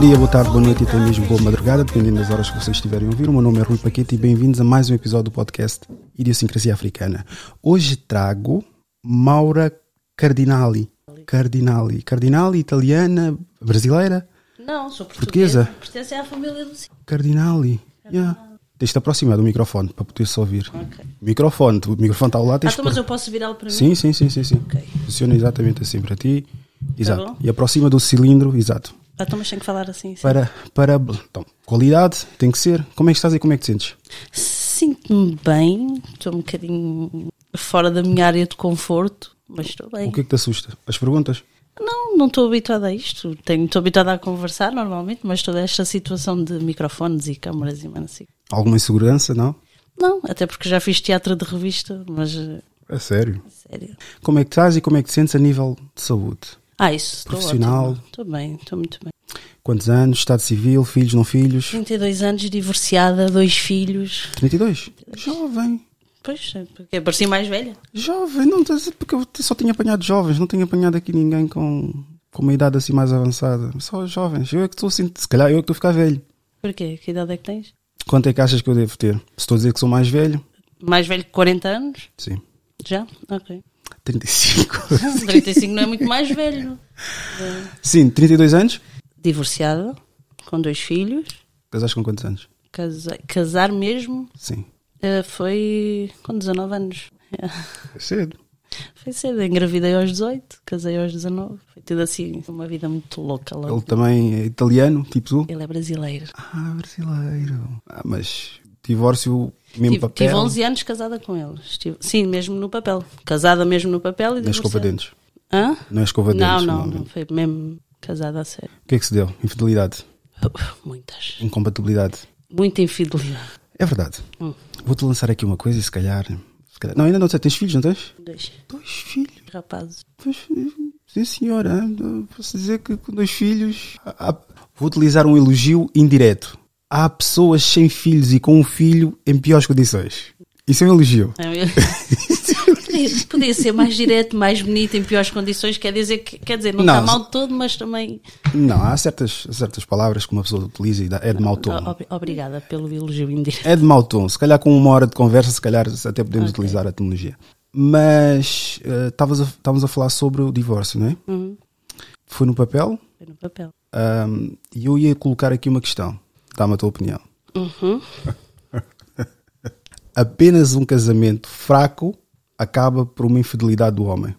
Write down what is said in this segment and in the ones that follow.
dia, boa tarde, boa noite e até mesmo boa madrugada, dependendo das horas que vocês estiverem a ouvir. O meu nome é Rui Paquete e bem-vindos a mais um episódio do podcast Idiosincrasia Africana. Hoje trago Maura Cardinali. Cardinali. Cardinali, italiana, brasileira? Não, sou Portuguesa? portuguesa. Pertence à família do Cid. Cardinali. Yeah. Tens de aproximar do microfone para poder-se ouvir. Ok. Microfone, o microfone está ao lado. Ah, então, mas eu posso virá-lo para mim? Sim, sim, sim, sim, sim. Ok. Funciona exatamente assim para ti. Exato. bom. E aproxima do cilindro, exato. Então, mas tenho que falar assim. sim. Para, para, então, qualidade tem que ser. Como é que estás e como é que te sentes? Sinto-me bem, estou um bocadinho fora da minha área de conforto, mas estou bem. O que é que te assusta? As perguntas? Não, não estou habituada a isto. Tenho, estou habituada a conversar normalmente, mas toda esta situação de microfones e câmaras e mano, assim. Alguma insegurança, não? Não, até porque já fiz teatro de revista, mas eh, É sério. sério. Como é que estás e como é que te sentes a nível de saúde? Ah, isso, estou Profissional. Estou bem, estou muito bem. Quantos anos? Estado civil? Filhos, não filhos? 32 anos, divorciada, dois filhos. 32? Jovem. Pois, é porque parecia mais velha. Jovem. Não, porque eu só tenho apanhado jovens. Não tenho apanhado aqui ninguém com, com uma idade assim mais avançada. Só jovens. Eu é que estou assim. Se calhar eu é que estou a ficar velho. Porquê? Que idade é que tens? Quanto é que achas que eu devo ter? Se estou a dizer que sou mais velho? Mais velho que 40 anos? Sim. Já? Ok. 35. 35 não é muito mais velho. Sim, 32 anos? Divorciada, com dois filhos. Casaste com quantos anos? Casa- casar mesmo Sim. eh, foi com 19 anos. É. É cedo. Foi cedo, engravidei aos 18, casei aos 19. Foi tudo assim, uma vida muito louca lá. Ele também é italiano, tipo tu? Ele é brasileiro. Ah, brasileiro. Ah, mas divórcio, mesmo Tive, papel. tive 11 anos casada com ele. Estive- sim, mesmo no papel. Casada mesmo no papel e Não é escova dentes. Hã? Não é escova Não, dentes. não, não. Foi mesmo casada a sério. O que é que se deu? Infidelidade. Muitas. Incompatibilidade. Muita infidelidade. É verdade. Hum. Vou-te lançar aqui uma coisa e se calhar, se calhar- Não, ainda não sei. Tens filhos, não tens? Dois Dois filhos. rapazes. Pois, sim, senhora. Posso dizer que com dois filhos. há- há- Vou utilizar um elogio indireto. Há pessoas sem filhos e com um filho em piores condições. Isso é um elogio. podia, podia ser mais direto, mais bonito, em piores condições. Quer dizer, que, quer dizer, não, Não, está mal todo, mas também. Não, há certas, certas palavras que uma pessoa utiliza e dá- é de mau tom. Ob- Obrigada pelo elogio indireto. É de mau tom. Se calhar com uma hora de conversa, se calhar até podemos Ok. utilizar a terminologia. Mas eh, estavas a- estávamos a, falar sobre o divórcio, não é? Uhum. Foi no papel Foi no papel. ahm, e eu ia colocar aqui uma questão. Dá-me a tua opinião. Uhum. Apenas um casamento fraco acaba por uma infidelidade do homem.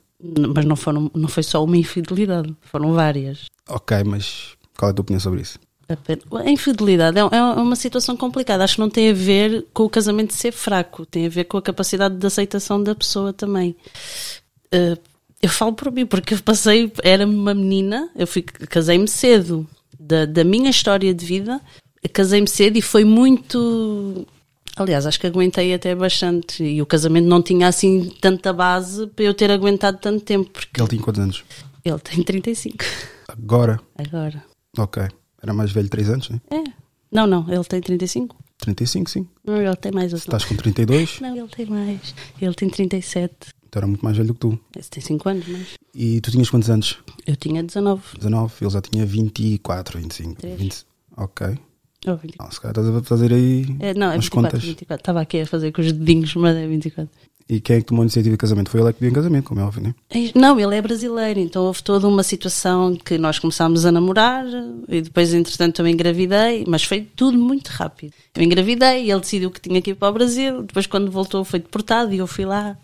Mas não, foram, não foi só uma infidelidade, foram várias. Ok, mas qual é a tua opinião sobre isso? A infidelidade é, é uma situação complicada. Acho que não tem a ver com o casamento ser fraco, tem a ver com a capacidade de aceitação da pessoa também. Eh, eu falo por mim, porque eu passei, era uma menina, eu casei-me cedo. Da, da minha história de vida, casei-me cedo e foi muito. Aliás, acho que aguentei até bastante. E o casamento não tinha assim tanta base para eu ter aguentado tanto tempo, porque Ele tinha quantos anos? ele tem 35 Agora? agora. Ok. Era mais velho 3 anos, né? É. Não, não, ele tem 35. 35, sim. Não, ele tem mais. Estás com 32, Não, ele tem mais. Ele tem 37. então era muito mais velho do que tu. Esse tem 5 anos, mas. E tu tinhas quantos anos? Eu tinha 19. 19, ele já tinha 24, 25. Três. 20. Ok. Ou 20. Não, se calhar estás a fazer aí É, não, é umas 24, contas. 24. Estava aqui a fazer com os dedinhos, mas é 24. E quem é que tomou a iniciativa de casamento? Foi ele é que pediu em casamento, como é óbvio, né? Não, ele é brasileiro, então houve toda uma situação que nós começámos a namorar e depois, entretanto, eu engravidei, mas foi tudo muito rápido. Eu engravidei, ele decidiu que tinha que ir para o Brasil, depois, quando voltou, foi deportado e eu fui lá.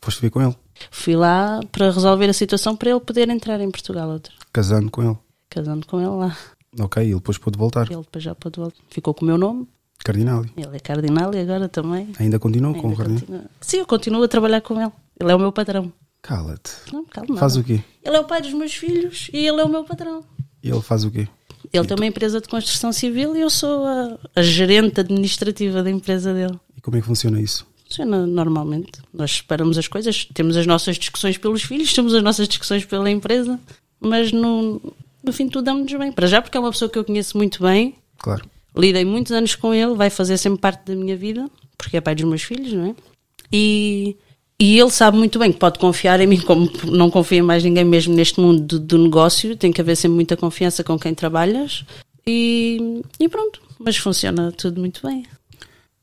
Foste ver com ele, Fui lá para resolver a situação para ele poder entrar em Portugal, outra. casando com ele. casando com ele lá. Ok, ele depois pôde voltar. Ele depois já pôde voltar. Ficou com o meu nome, Cardinali. ele é cardinal e agora também. Ainda continuou com o Cardinal? continua. Sim, eu continuo a trabalhar com ele. Ele é o meu patrão. Cala-te. Não, calma. Faz o quê? Ele é o pai dos meus filhos e ele é o meu patrão. E ele faz o quê? Ele tem uma empresa de construção civil e eu sou a, a gerente administrativa da empresa dele. E como é que funciona isso? Funciona normalmente. Nós separamos as coisas, temos as nossas discussões pelos filhos, temos as nossas discussões pela empresa, mas no, no fim de tudo damos-nos bem. Para já, porque é uma pessoa que eu conheço muito bem, Claro. lidei muitos anos com ele, vai fazer sempre parte da minha vida, porque é pai dos meus filhos, não é? E, e ele sabe muito bem que pode confiar em mim, como não confia em mais ninguém mesmo neste mundo do, do negócio, tem que haver sempre muita confiança com quem trabalhas. E, e pronto, mas funciona tudo muito bem.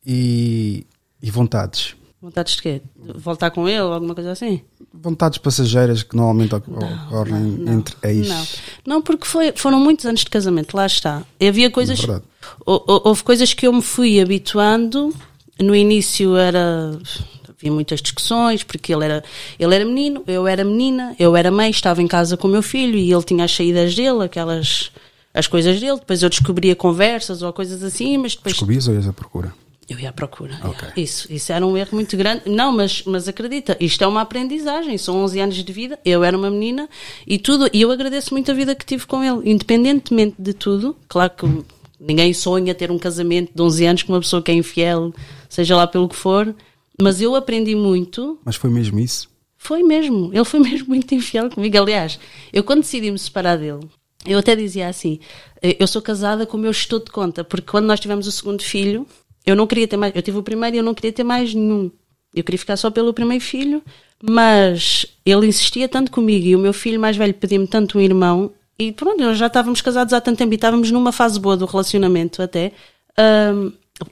E, e vontades? Vontades de quê? Voltar com ele ou alguma coisa assim? Vontades passageiras que normalmente ocorrem Não, entre ex. Não, não porque foi, foram muitos anos de casamento, lá está. E havia coisas. É Houve coisas que eu me fui habituando. No início era. Havia muitas discussões, porque ele era, ele era menino, eu era menina, eu era mãe, estava em casa com o meu filho e ele tinha as saídas dele, aquelas. as coisas dele. Depois eu descobria conversas ou coisas assim, mas depois. Descobrias ou ias à procura? Eu ia à procura. Ok. yeah. Isso, isso era um erro muito grande. Não, mas, mas acredita, isto é uma aprendizagem. São 11 anos de vida. Eu era uma menina e tudo. E eu agradeço muito a vida que tive com ele, independentemente de tudo. Claro que ninguém sonha ter um casamento de 11 anos com uma pessoa que é infiel, seja lá pelo que for. Mas eu aprendi muito. Mas foi mesmo isso? Foi mesmo. Ele foi mesmo muito infiel comigo. Aliás, eu quando decidi me separar dele, eu até dizia assim: eh, eu sou casada com o meu gestor de conta, porque quando nós tivemos o segundo filho, eu não queria ter mais. Eu tive o primeiro e eu não queria ter mais nenhum. Eu queria ficar só pelo primeiro filho, mas ele insistia tanto comigo e o meu filho mais velho pedia-me tanto um irmão. E pronto, nós já estávamos casados há tanto tempo e estávamos numa fase boa do relacionamento até,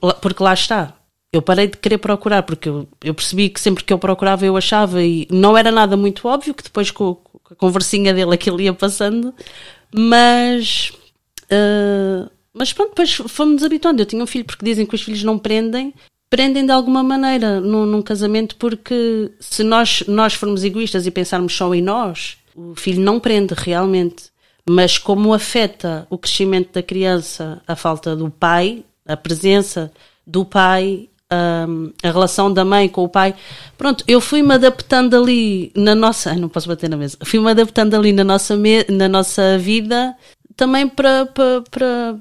lá- porque lá está. Eu parei de querer procurar, porque eu, eu percebi que sempre que eu procurava eu achava, e não era nada muito óbvio, que depois com, com a conversinha dele aquilo ia passando, mas. ah, mas pronto, depois fomos habituando. Eu tinha um filho, porque dizem que os filhos não prendem, prendem de alguma maneira num, num casamento, porque se nós, nós formos egoístas e pensarmos só em nós, o filho não prende realmente. Mas como afeta o crescimento da criança a falta do pai, a presença do pai, hum, a relação da mãe com o pai. Pronto, eu fui-me adaptando ali na nossa. Ai, não posso bater na mesa. Fui-me adaptando ali na nossa, na nossa vida também para, para, para,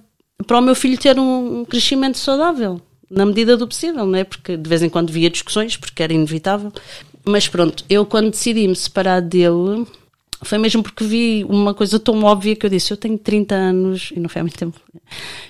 para o meu filho ter um, crescimento saudável, na medida do possível, não é? Porque de vez em quando via discussões, porque era inevitável. Mas pronto, eu quando decidi me separar dele. Foi mesmo porque vi uma coisa tão óbvia que eu disse: Eu tenho 30 anos, e não foi há muito tempo,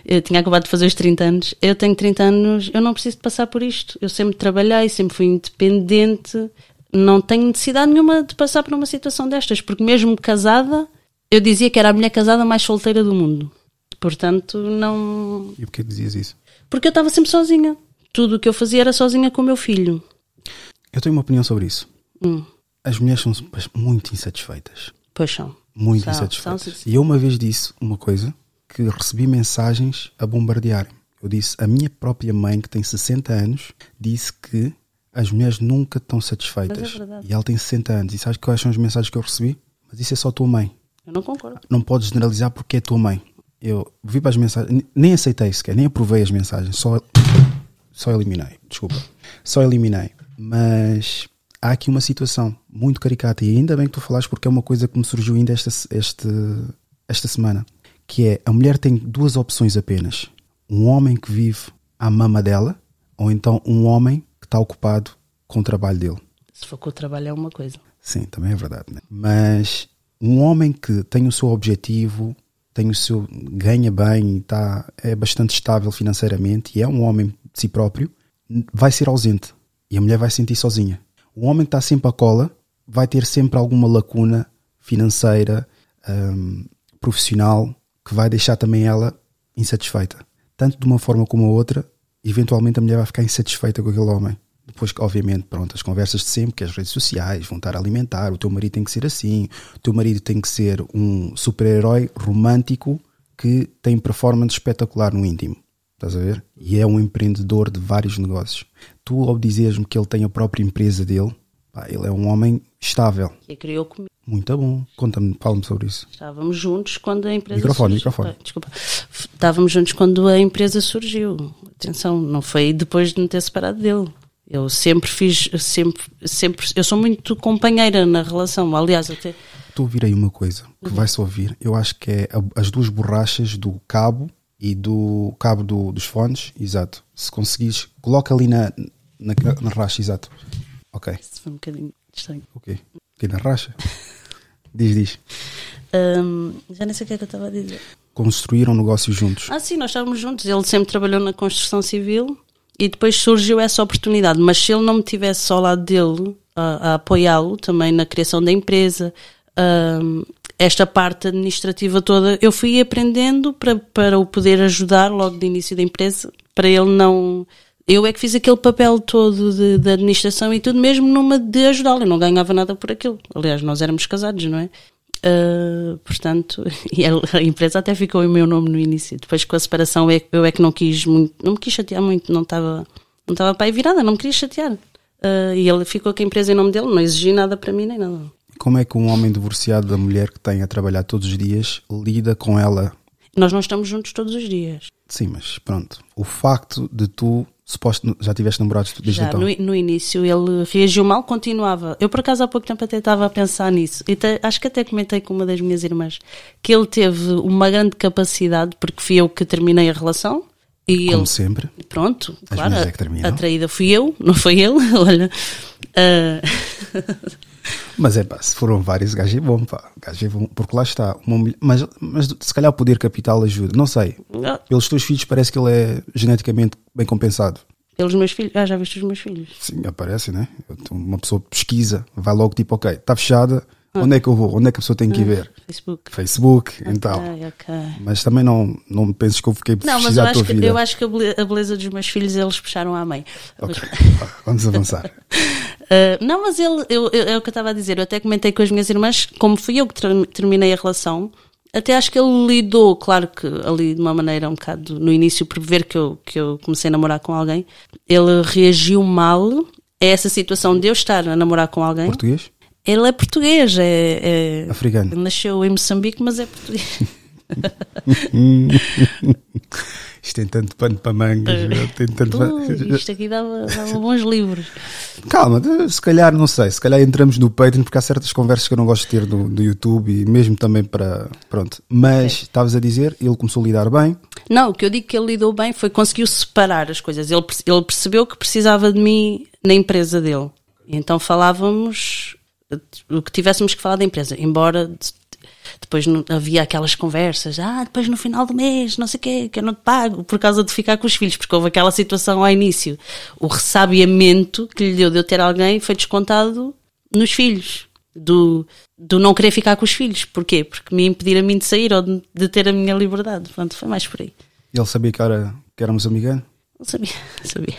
eu tinha acabado de fazer os 30 anos. Eu tenho 30 anos, eu não preciso de passar por isto. Eu sempre trabalhei, sempre fui independente, não tenho necessidade nenhuma de passar por uma situação destas, porque mesmo casada, eu dizia que era a mulher casada mais solteira do mundo. Portanto, não. E porquê dizias isso? Porque eu estava sempre sozinha. Tudo o que eu fazia era sozinha com o meu filho. Eu tenho uma opinião sobre isso. Hum, As mulheres são muito insatisfeitas. pois são. Muito São, insatisfeitas. são, e eu uma vez disse uma coisa que recebi mensagens a bombardearem. Eu disse, a minha própria mãe, que tem 60 anos, disse que as mulheres nunca estão satisfeitas. É e ela tem 60 anos. E sabes quais são as mensagens que eu recebi? Mas isso é só tua mãe. Eu não concordo. Não podes generalizar porque é tua mãe. Eu vi para as mensagens, nem aceitei sequer, nem aprovei as mensagens, só, só eliminei. Desculpa. Só eliminei. Mas há aqui uma situação muito caricata e ainda bem que tu falaste porque é uma coisa que me surgiu ainda esta, este, esta semana. Que é, a mulher tem duas opções apenas. Um homem que vive à mama dela ou então um homem que está ocupado com o trabalho dele. Se for com o trabalho é uma coisa. Sim, também é verdade. Né? Mas um homem que tem o seu objetivo, tem o seu ganha bem, tá, é bastante estável financeiramente e é um homem de si próprio, vai ser ausente e a mulher vai se sentir sozinha. O homem que está sempre à cola vai ter sempre alguma lacuna financeira, hum, profissional, que vai deixar também ela insatisfeita. Tanto de uma forma como a outra, eventualmente a mulher vai ficar insatisfeita com aquele homem. Depois, que, obviamente, pronto, as conversas de sempre, que as redes sociais vão estar a alimentar, o teu marido tem que ser assim, o teu marido tem que ser um super-herói romântico que tem performance espetacular no íntimo. Estás a ver? E é um empreendedor de vários negócios. Tu, ao dizeres-me que ele tem a própria empresa dele, pá, ele é um homem estável. E criou comigo. Muito bom. Conta-me, fala-me sobre isso. Estávamos juntos quando a empresa Microfone, surgiu. microfone. Ah, Desculpa. Estávamos juntos quando a empresa surgiu. Atenção, não foi depois de me ter separado dele. Eu sempre fiz, sempre, sempre, eu sou muito companheira na relação. Aliás, até Estou a ouvir aí uma coisa que vai-se ouvir. Eu acho que é a- as duas borrachas do cabo e do cabo do- dos fones. Exato. Se conseguires, coloca ali na, na, na racha, exato. Ok. isso foi um bocadinho estranho. Ok. Aqui na racha. Diz, diz. Hum, já nem sei o que é que eu estava a dizer. Construíram negócios juntos. Ah, sim, nós estávamos juntos. Ele sempre trabalhou na construção civil e depois surgiu essa oportunidade. Mas se ele não me tivesse ao lado dele a, a apoiá-lo também na criação da empresa, hum, esta parte administrativa toda, eu fui aprendendo para, para o poder ajudar logo de início da empresa, para ele não. Eu é que fiz aquele papel todo de, de administração e tudo, mesmo numa de ajudá-lo. Eu não ganhava nada por aquilo. Aliás, nós éramos casados, não é? Uh, portanto, e a, empresa até ficou em meu nome no início. Depois com a separação eu é, eu é que não quis muito, não me quis chatear muito, não estava não estava para aí virada, não me queria chatear. Uh, e ele ficou com a empresa em nome dele, não exigi nada para mim nem nada. Como é que um homem divorciado da mulher que tem a trabalhar todos os dias lida com ela? Nós não estamos juntos todos os dias. Sim, mas pronto. O facto de tu, suposto, já tiveste namorados desde Já então. no, no início ele reagiu mal, continuava. Eu por acaso há pouco tempo até estava a pensar nisso. E até- acho que até comentei com uma das minhas irmãs que ele teve uma grande capacidade, porque fui eu que terminei a relação. E Como ele, sempre. Pronto, As claro, é a, a traída fui eu, não foi ele, olha. Ah, Mas é pá, se foram vários, gajo é bom, pá. Gajo é bom, porque lá está. Uma mulher, mas, mas se calhar o poder capital ajuda. Não sei. ah, Pelos teus filhos parece que ele é geneticamente bem compensado. pelos meus filhos, ah, já viste os meus filhos? Sim, aparece, né? Uma pessoa pesquisa, vai logo tipo, ok, está fechada, onde é que eu vou? Onde é que a pessoa tem que ir ver? Facebook. Facebook, então. Ok, ok. Mas também não, não penses que eu fiquei Não, mas eu acho, que, eu acho que a bele- a beleza dos meus filhos eles puxaram à mãe. Ok, vamos avançar. Uh, não, mas ele, eu, eu- é o que eu estava a dizer. Eu até comentei com as minhas irmãs, como fui eu que ter- terminei a relação, até acho que ele lidou, claro que ali de uma maneira um bocado no início, por ver que eu, que eu comecei a namorar com alguém, ele reagiu mal a essa situação de eu estar a namorar com alguém. Português? Ele é português, é, é- Africano. nasceu em Moçambique, mas é português. Isto tem tanto pano para mangas. tem tanto Ui, isto aqui dava, dava bons livros. Calma, se calhar, não sei, se calhar entramos no Patreon porque há certas conversas que eu não gosto de ter do, do YouTube e mesmo também para. Pronto. Mas estavas a dizer, ele começou a lidar bem. Não, o que eu digo que ele lidou bem foi que conseguiu separar as coisas. Ele, ele percebeu que precisava de mim na empresa dele. Então falávamos eh, o que tivéssemos que falar da empresa. Embora depois não- havia aquelas conversas, ah, depois no final do mês, não sei o quê, que eu não te pago, por causa de ficar com os filhos, porque houve aquela situação ao início. O ressabiamento que lhe deu de eu ter alguém foi descontado nos filhos. Do, do não querer ficar com os filhos. Porquê? Porque me impedir a mim de sair ou de, de ter a minha liberdade. Pronto, foi mais por aí. Ele sabia que, era, que éramos amigos. Não sabia, sabia.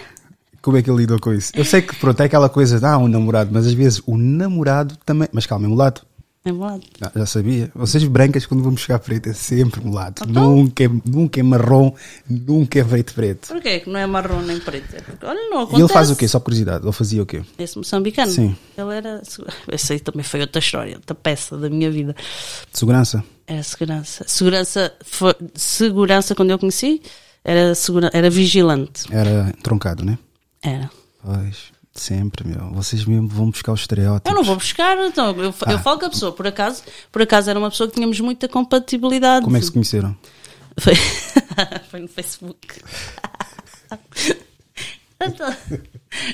Como é que ele lidou com isso? Eu sei que pronto, é aquela coisa de ah, um namorado, mas às vezes o namorado também. Mas calma, é mulato. É molado. Ah, já sabia. Vocês brancas, quando vão buscar preto, é sempre mulato. Então? Nunca, é, nunca é marrom, nunca é preto preto. Porquê que não é marrom nem preto? É porque, olha, não E ele faz o quê? Só curiosidade. Ele fazia o quê? Esse moçambicano. Sim. Ele era. Essa aí também foi outra história, outra peça da minha vida. De segurança? Era segurança. Segurança, foi, segurança quando eu conheci, era, segura, era vigilante. Era troncado, né? Era. Pois, sempre, meu. Vocês mesmo vão buscar os estereótipos. Eu não vou buscar, então, eu, Ah. eu falo com a pessoa, por acaso, por acaso era uma pessoa que tínhamos muita compatibilidade. Como é que se conheceram? Foi, foi no Facebook. Então,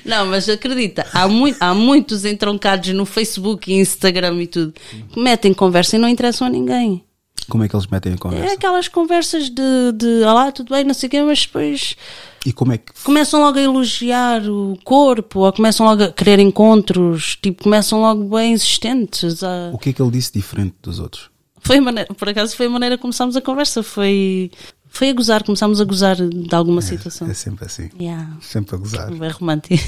Não, mas acredita, há, mui- há muitos entroncados no Facebook e Instagram e tudo que metem conversa e não interessam a ninguém. Como é que eles metem a É conversa? aquelas conversas de, de olá, tudo bem, não sei o quê, mas depois E como é que. começam logo a elogiar o corpo ou começam logo a querer encontros, tipo, começam logo bem insistentes. A... O que é que ele disse diferente dos outros? Foi maneira, por acaso foi a maneira que começámos a conversa, foi, Foi a gozar, começámos a gozar de alguma situação. É sempre assim. Yeah. Sempre a gozar. É romântico.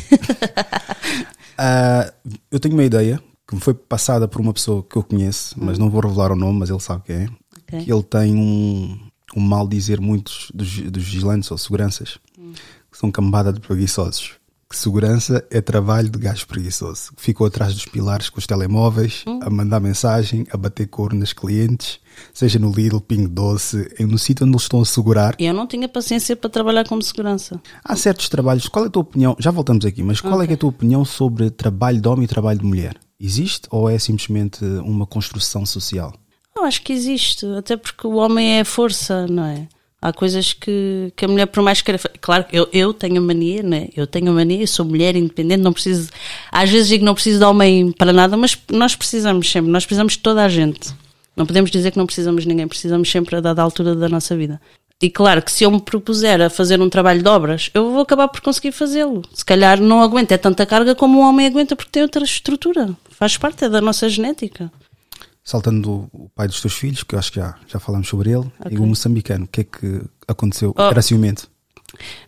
Ah, eu tenho uma ideia que me foi passada por uma pessoa que eu conheço, mas não vou revelar o nome, mas ele sabe quem é. Ok. Que ele tem um, um mal dizer muitos dos, dos vigilantes ou seguranças que são cambada de preguiçosos. Que segurança é trabalho de gajo preguiçoso. que Ficou atrás dos pilares com os telemóveis, a mandar mensagem, a bater cor nas clientes, seja no Lidl, Ping Doce, um sítio onde eles estão a segurar. E eu não tinha paciência para trabalhar como segurança. Há certos trabalhos. Qual é a tua opinião? Já voltamos aqui, mas qual é, que é a tua opinião sobre trabalho de homem e trabalho de mulher? Existe ou é simplesmente uma construção social? Eu acho que existe, até porque o homem é a força, não é? Há coisas que, que a mulher, por mais queira. fa- Claro, eu, eu tenho mania, né? Eu tenho mania, eu sou mulher independente, não preciso. Às vezes digo que não preciso de homem para nada, mas nós precisamos sempre, nós precisamos de toda a gente. Não podemos dizer que não precisamos de ninguém, precisamos sempre a dada altura da nossa vida. E claro que se eu me propuser a fazer um trabalho de obras, eu vou acabar por conseguir fazê-lo. Se calhar não aguento é tanta carga como um homem aguenta porque tem outra estrutura. Faz parte é da nossa genética. Saltando o pai dos teus filhos, que eu acho que já, já falamos sobre ele, Ok. e o moçambicano, o que é que aconteceu? Oh. Era ciumento.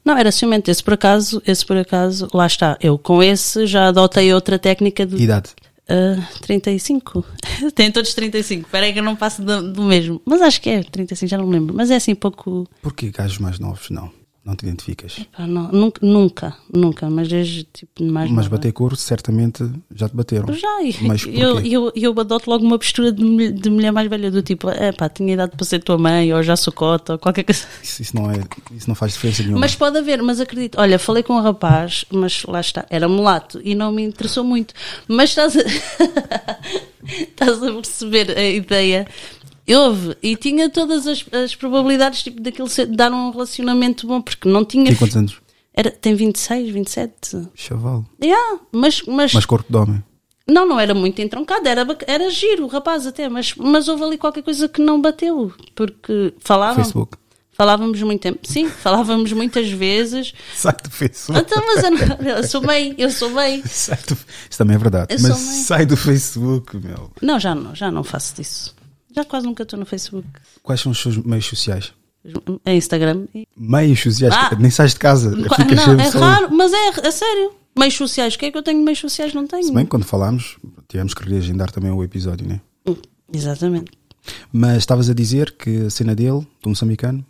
Não, era ciumento. Esse por acaso, esse por acaso, lá está. Eu com esse já adotei outra técnica de Idade. ah, 35. Tem todos 35. Espera aí que eu não passo do, do mesmo. Mas acho que é 35, já não me lembro. Mas é assim pouco. Porquê gajos mais novos? Não. Não te identificas. pá, não, nunca, nunca, nunca, mas desde tipo mais Mas bater cor, certamente já te bateram. Já, Mas eu, eu, eu adoto logo uma postura de, mulher- de mulher mais velha, do tipo, é pá, tinha idade para ser tua mãe, ou já sou cota, ou qualquer coisa. Isso, isso não é, isso não faz diferença nenhuma. Mas pode haver, mas acredito. Olha, falei com um rapaz, mas lá está, era mulato e não me interessou muito. Mas estás a, estás a perceber a ideia. Houve e tinha todas as, as probabilidades tipo, daquilo ser, dar um relacionamento bom, porque não tinha. Tem quantos anos? Era, tem 26, 27. Chaval. Yeah, mas, mas, Mas corpo de homem. não, não era muito entroncado, era, era giro o rapaz até, mas, mas houve ali qualquer coisa que não bateu, porque falavam, Facebook. falávamos muito tempo, sim, falávamos muitas vezes, Sai do Facebook. então, mas eu, não- eu sou bem, eu sou bem. Sai do... Isso também é verdade. Eu Mas sai do Facebook, meu. Não, já não, já não faço disso. Já quase nunca estou no Facebook. Quais são os seus meios sociais? É Instagram. Meios sociais? Ah. Nem sais de casa. Ficas Não, é só- raro, mas é, é sério. Meios sociais, o que é que eu tenho meios sociais? Não tenho. Se bem, quando falámos, tivemos que reagendar também o episódio, né? Hum, Exatamente. Mas estavas a dizer que a cena dele, do moçambicano,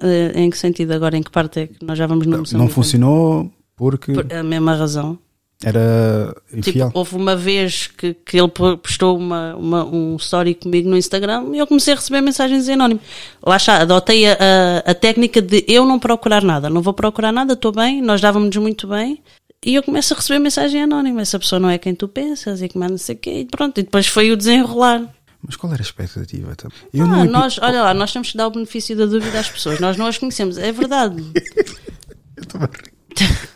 Eh, Em que sentido agora? Em que parte é que nós já vamos no não funcionou porque Por a mesma razão. Era infiel. Tipo, houve uma vez que, que ele po- postou uma, uma- um story comigo no Instagram e eu comecei a receber mensagens em anónimo. Lá está, adotei a, a, a técnica de eu não procurar nada. Não vou procurar nada, estou bem, nós dávamos muito bem. E eu começo a receber mensagem anónima. Essa pessoa não é quem tu pensas e que mais não sei o quê. E pronto, e depois foi o desenrolar. Mas qual era a expectativa? Eu Ah, não epi- nós, olha lá, nós temos que dar o benefício da dúvida às pessoas. Nós não as conhecemos, é verdade. Eu estou a.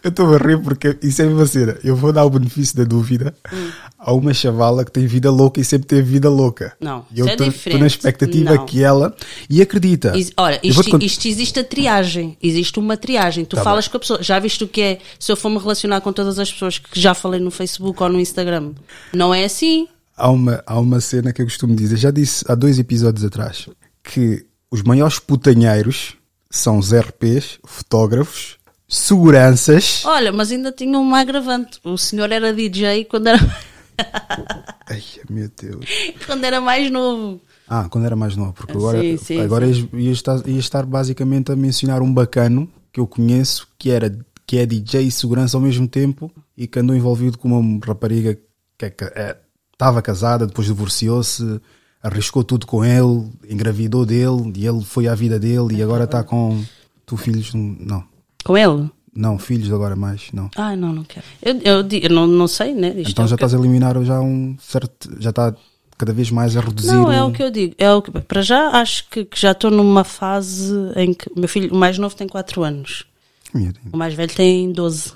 Eu estou a rir porque isso é uma cena. Eu vou dar o benefício da dúvida Hum. a uma chavala que tem vida louca e sempre teve vida louca. Não, E eu é estou diferente. na expectativa Não. que ela. E acredita. Is- vou-te isto, cont- isto existe a triagem. Existe uma triagem. Tu Tá falas com a pessoa. Já viste o que é? Se eu for me relacionar com todas as pessoas que já falei no Facebook ou no Instagram, não é assim. há, uma, há uma cena que eu costumo dizer. Já disse há dois episódios atrás que os maiores putanheiros são os RPs, fotógrafos, seguranças. Olha, mas ainda tinha uma agravante. O senhor era DJ quando era, Ai, meu Deus. quando era mais novo. Ah, quando era mais novo, porque agora, sim, sim, agora Ia, ia estar, ia estar basicamente a mencionar um bacano que eu conheço que, era, que é DJ e segurança ao mesmo tempo e que andou envolvido com uma rapariga que é é- estava casada, depois divorciou-se, arriscou tudo com ele, engravidou dele e ele foi à vida dele e agora está com tu filhos, não, Com ele? não, filhos agora mais, não. Ai, não, não quero. Eu, eu, eu não, não sei, né? Isto então é o já estás a eliminar já um certo, já está cada vez mais a reduzir Não, é o- o que eu digo. É o que, para já, acho que, que já estou numa fase em que o meu filho, o mais novo, tem 4 anos. O mais velho tem 12.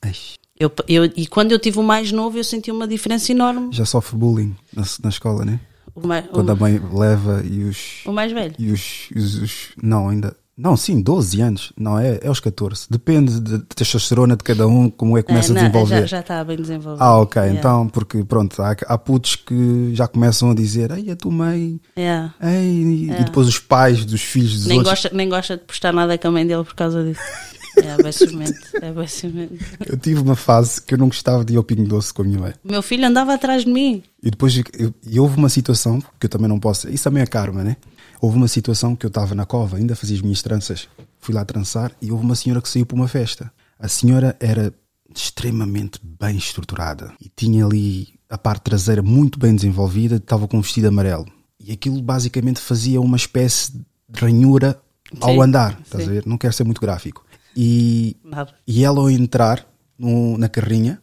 Ai, Eu, eu, e quando eu tive o mais novo, eu senti uma diferença enorme. já sofre bullying na, na escola, né? O mais, Quando a mãe leva e os. o, o mais velho. E os, os, os- Não, ainda. Não, sim, 12 anos. Não, é, é aos 14. Depende de, de testosterona de cada um, como é que começa É, a não, desenvolver. Já, já está bem desenvolvido. Ah, ok. Yeah. Então, porque pronto, há, há putos que já começam a dizer, ei, a tua mãe, Yeah. ei, É. e depois os pais dos filhos dos Nem, outros. gosta, nem gosta de postar nada com a mãe dele por causa disso. É ciumento. É. Eu tive uma fase que eu não gostava de ir ao Pingo Doce com a minha mãe. Meu filho andava atrás de mim. E depois e houve uma situação que eu também não posso. Isso também é karma, né? Houve uma situação que eu estava na cova, ainda fazia as minhas tranças. Fui lá trançar e houve uma senhora que saiu para uma festa. A senhora era extremamente bem estruturada e tinha ali a parte traseira muito bem desenvolvida, estava com um vestido amarelo. E aquilo basicamente fazia uma espécie de ranhura ao Sim, andar, estás sim. a ver? Não quero ser muito gráfico. E Nada. e ela ao entrar no- na carrinha,